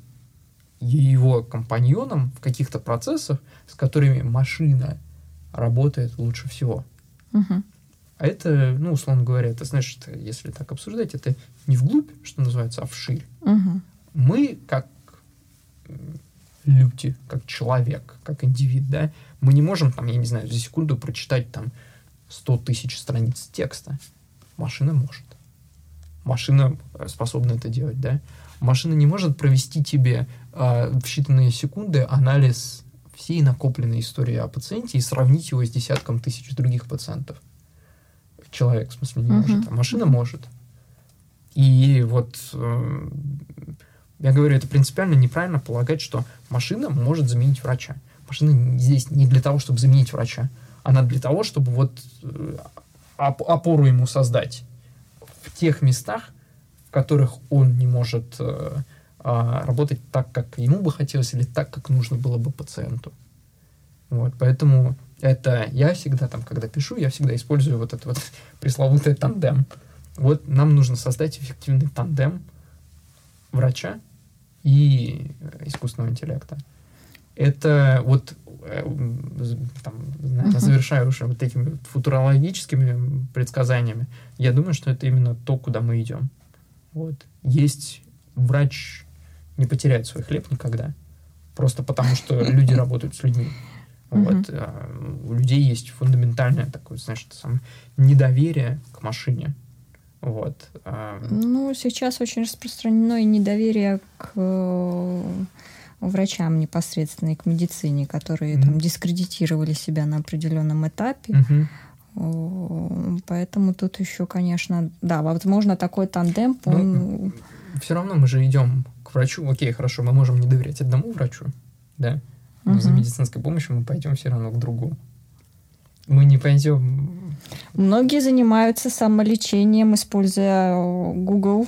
его компаньоном в каких-то процессах, с которыми машина работает лучше всего. Угу. А это, ну, условно говоря, это значит, если так обсуждать, это не вглубь, что называется, а вширь. Угу. Мы, как люди, как человек, как индивид, да, мы не можем, там, я не знаю, за секунду прочитать там 100 тысяч страниц текста. Машина может. Машина способна это делать, да. Машина не может провести тебе э, в считанные секунды анализ всей накопленной истории о пациенте и сравнить его с десятком тысяч других пациентов. Человек, в смысле, не Мгм. может, а машина может. И вот э, я говорю, это принципиально неправильно полагать, что машина может заменить врача. Машина здесь не для того, чтобы заменить врача. Она для того, чтобы вот э, оп- опору ему создать в тех местах, в которых он не может э, а, работать так, как ему бы хотелось, или так, как нужно было бы пациенту. Вот, поэтому это я всегда там, когда пишу, я всегда использую вот это вот [laughs] пресловутый тандем. Вот нам нужно создать эффективный тандем врача и э, искусственного интеллекта. Это вот э, там, знаете, Мгм. завершаю уже вот этими футурологическими предсказаниями. Я думаю, что это именно то, куда мы идем. Вот. Есть врач не потеряет свой хлеб никогда. Просто потому, что люди [laughs] работают с людьми. Вот. А, У людей есть фундаментальное такое, знаешь, недоверие к машине. Вот. а, Ну, сейчас очень распространено и недоверие к э, врачам непосредственно и к медицине, которые там Мгм. дискредитировали себя на определенном этапе. О, Поэтому тут еще, конечно, да, возможно, такой тандем, Ну, он Все равно мы же идем к врачу. Окей, хорошо, мы можем не доверять одному врачу, да, но за Мгм. медицинской помощью мы пойдем все равно к другому. Мы не пойдем... Многие занимаются самолечением, используя э, Google.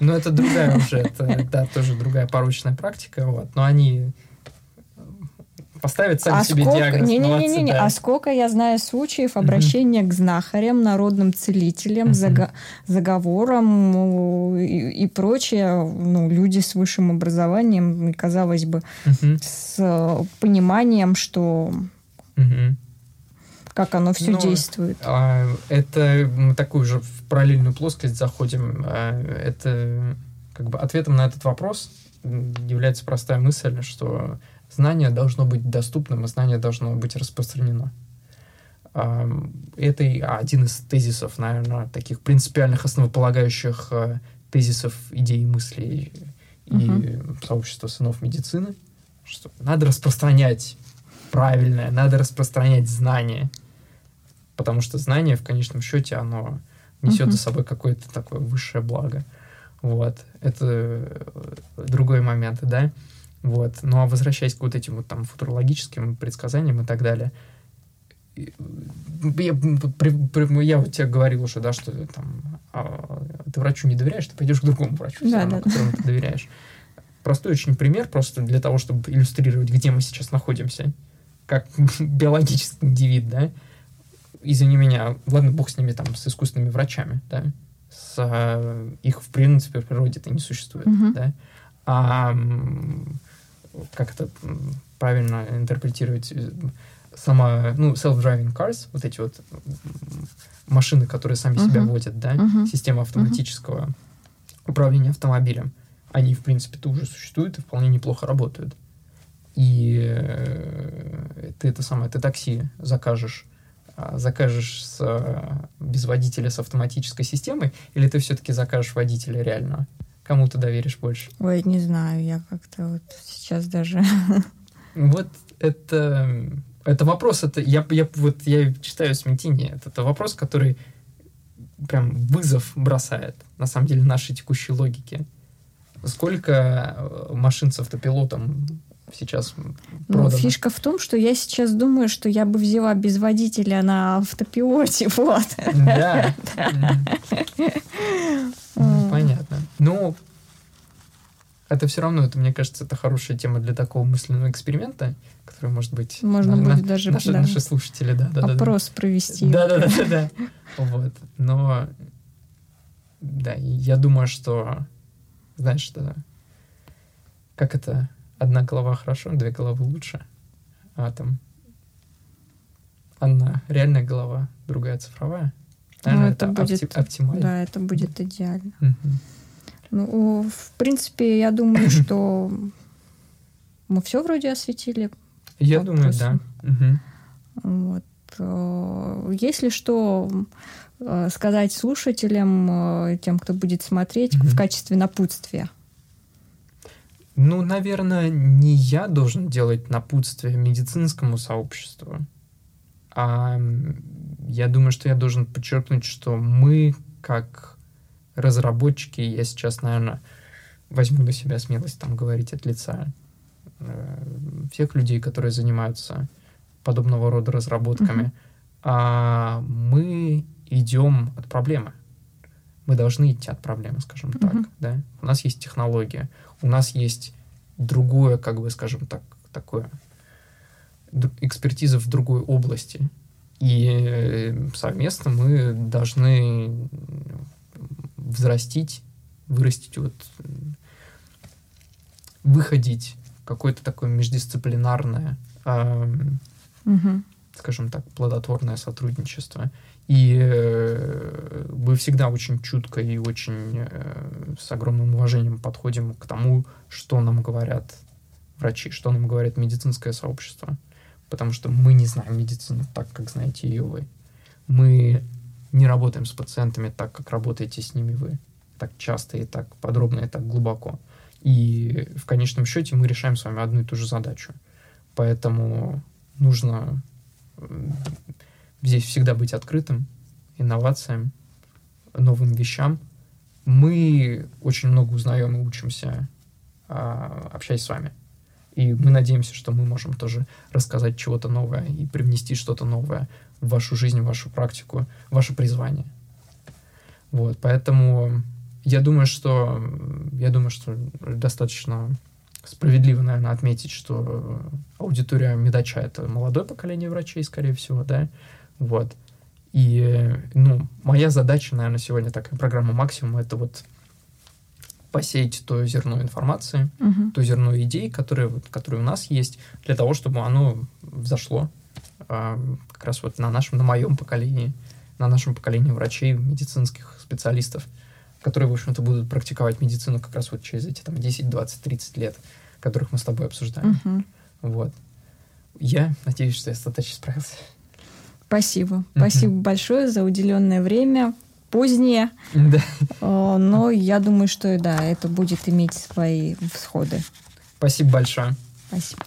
Но это другая [laughs] уже, это, да, тоже другая порочная практика, вот. Но они поставят сами а себе сколько, диагноз. не, не, не, молодцы, не, не, да. а сколько я знаю случаев обращения к знахарям, народным целителям, Мгм. зага- заговорам ну, и, и прочее, ну, люди с высшим образованием, казалось бы, Мгм, с э, пониманием, что мгм. Как оно все Ну, действует. А, Это мы такую же в параллельную плоскость заходим. А, Это как бы ответом на этот вопрос является простая мысль, что знание должно быть доступным, и знание должно быть распространено. А, Это один из тезисов, наверное, таких принципиальных, основополагающих э, тезисов идей и мыслей и Мгм. сообщества сынов медицины, что надо распространять правильное, надо распространять знания, потому что знание в конечном счете оно несет Мгм. за собой какое-то такое высшее благо. Вот. Это э, другой момент, да? Вот. Ну а возвращаясь к вот этим вот там футурологическим предсказаниям и так далее, я, при- при- я вот тебе говорил уже, да, что там а, ты врачу не доверяешь, ты пойдешь к другому врачу, Да, равно, да. которому ты доверяешь. Простой очень пример, просто для того, чтобы иллюстрировать, где мы сейчас находимся, как [laughs] биологический индивид, да. Извини меня, ладно, бог с ними там, с искусственными врачами, да. С, а, их, в принципе, в природе-то не существует, Мгм. да. А как это правильно интерпретировать? э, Сама, ну, self-driving cars, вот эти вот машины, которые сами себя Мгм. водят, да, Мгм. система автоматического управления автомобилем, они, в принципе-то уже существуют и вполне неплохо работают. И э, ты это самое, ты такси закажешь, закажешь с, э, без водителя с автоматической системой, или ты все-таки закажешь водителя реального? Кому ты доверишь больше? Ой, не знаю, я как-то вот сейчас даже... [laughs] Вот это, это вопрос, это я, я вот я читаю смятение, это, это вопрос, который прям вызов бросает, на самом деле, нашей текущей логике. Сколько э, машин с автопилотом сейчас ну, фишка в том, что я сейчас думаю, что я бы взяла без водителя на автопилоте, [laughs] вот. Да. Понятно. Ну, это все равно, это, мне кажется, это хорошая тема для такого мысленного эксперимента, который, может быть, можно на, будет даже наши, да, наши слушатели, да, да, опрос да, провести. Да, да, да, да, да. Вот. Но да, я думаю, что знаешь, что как это одна голова хорошо, две головы лучше, а там одна реальная голова, другая цифровая. Наверное, ну, это, это будет опти- оптимально. Да, это будет идеально. Ну, в принципе, я думаю, [coughs] что мы все вроде осветили. Я думаю, да. Вот. Э, если что э, сказать слушателям, э, тем, кто будет смотреть, в качестве напутствия? Ну, наверное, не я должен делать напутствие медицинскому сообществу, а я думаю, что я должен подчеркнуть, что мы, как разработчики, я сейчас, наверное, возьму на себя смелость там говорить от лица э, всех людей, которые занимаются подобного рода разработками, mm-hmm. а мы идем от проблемы. Мы должны идти от проблемы, скажем mm-hmm. так, да. У нас есть технология, у нас есть другое, как бы, скажем так, такое экспертиза в другой области. И э, совместно мы должны взрастить, вырастить, вот, выходить какое-то такое междисциплинарное, э, угу. скажем так, плодотворное сотрудничество. И э, мы всегда очень чутко и очень э, с огромным уважением подходим к тому, что нам говорят врачи, что нам говорит медицинское сообщество. Потому что мы не знаем медицину так, как знаете ее вы. Мы не работаем с пациентами так, как работаете с ними вы. Так часто и так подробно и так глубоко. И в конечном счете мы решаем с вами одну и ту же задачу. Поэтому нужно здесь всегда быть открытым инновациям, новым вещам. Мы очень много узнаем и учимся, а, общаясь с вами. И мы надеемся, что мы можем тоже рассказать чего-то новое и привнести что-то новое в вашу жизнь, в вашу практику, в ваше призвание. Вот, поэтому я думаю, что я думаю, что достаточно справедливо, наверное, отметить, что аудитория Медача — это молодое поколение врачей, скорее всего, да, вот. И, ну, моя задача, наверное, сегодня такая программа максимум — это вот посеять то зерно информации, uh-huh. то зерно идей, которые, вот, которые у нас есть, для того, чтобы оно взошло а, как раз вот на нашем, на моем поколении, на нашем поколении врачей, медицинских специалистов, которые, в общем-то, будут практиковать медицину как раз вот через эти там 10, 20, 30 лет, которых мы с тобой обсуждаем. Uh-huh. Вот. Я надеюсь, что я достаточно справился. Спасибо. Спасибо большое за уделенное время позднее. Да. Э, но я думаю, что да, это будет иметь свои всходы. Спасибо большое. Спасибо.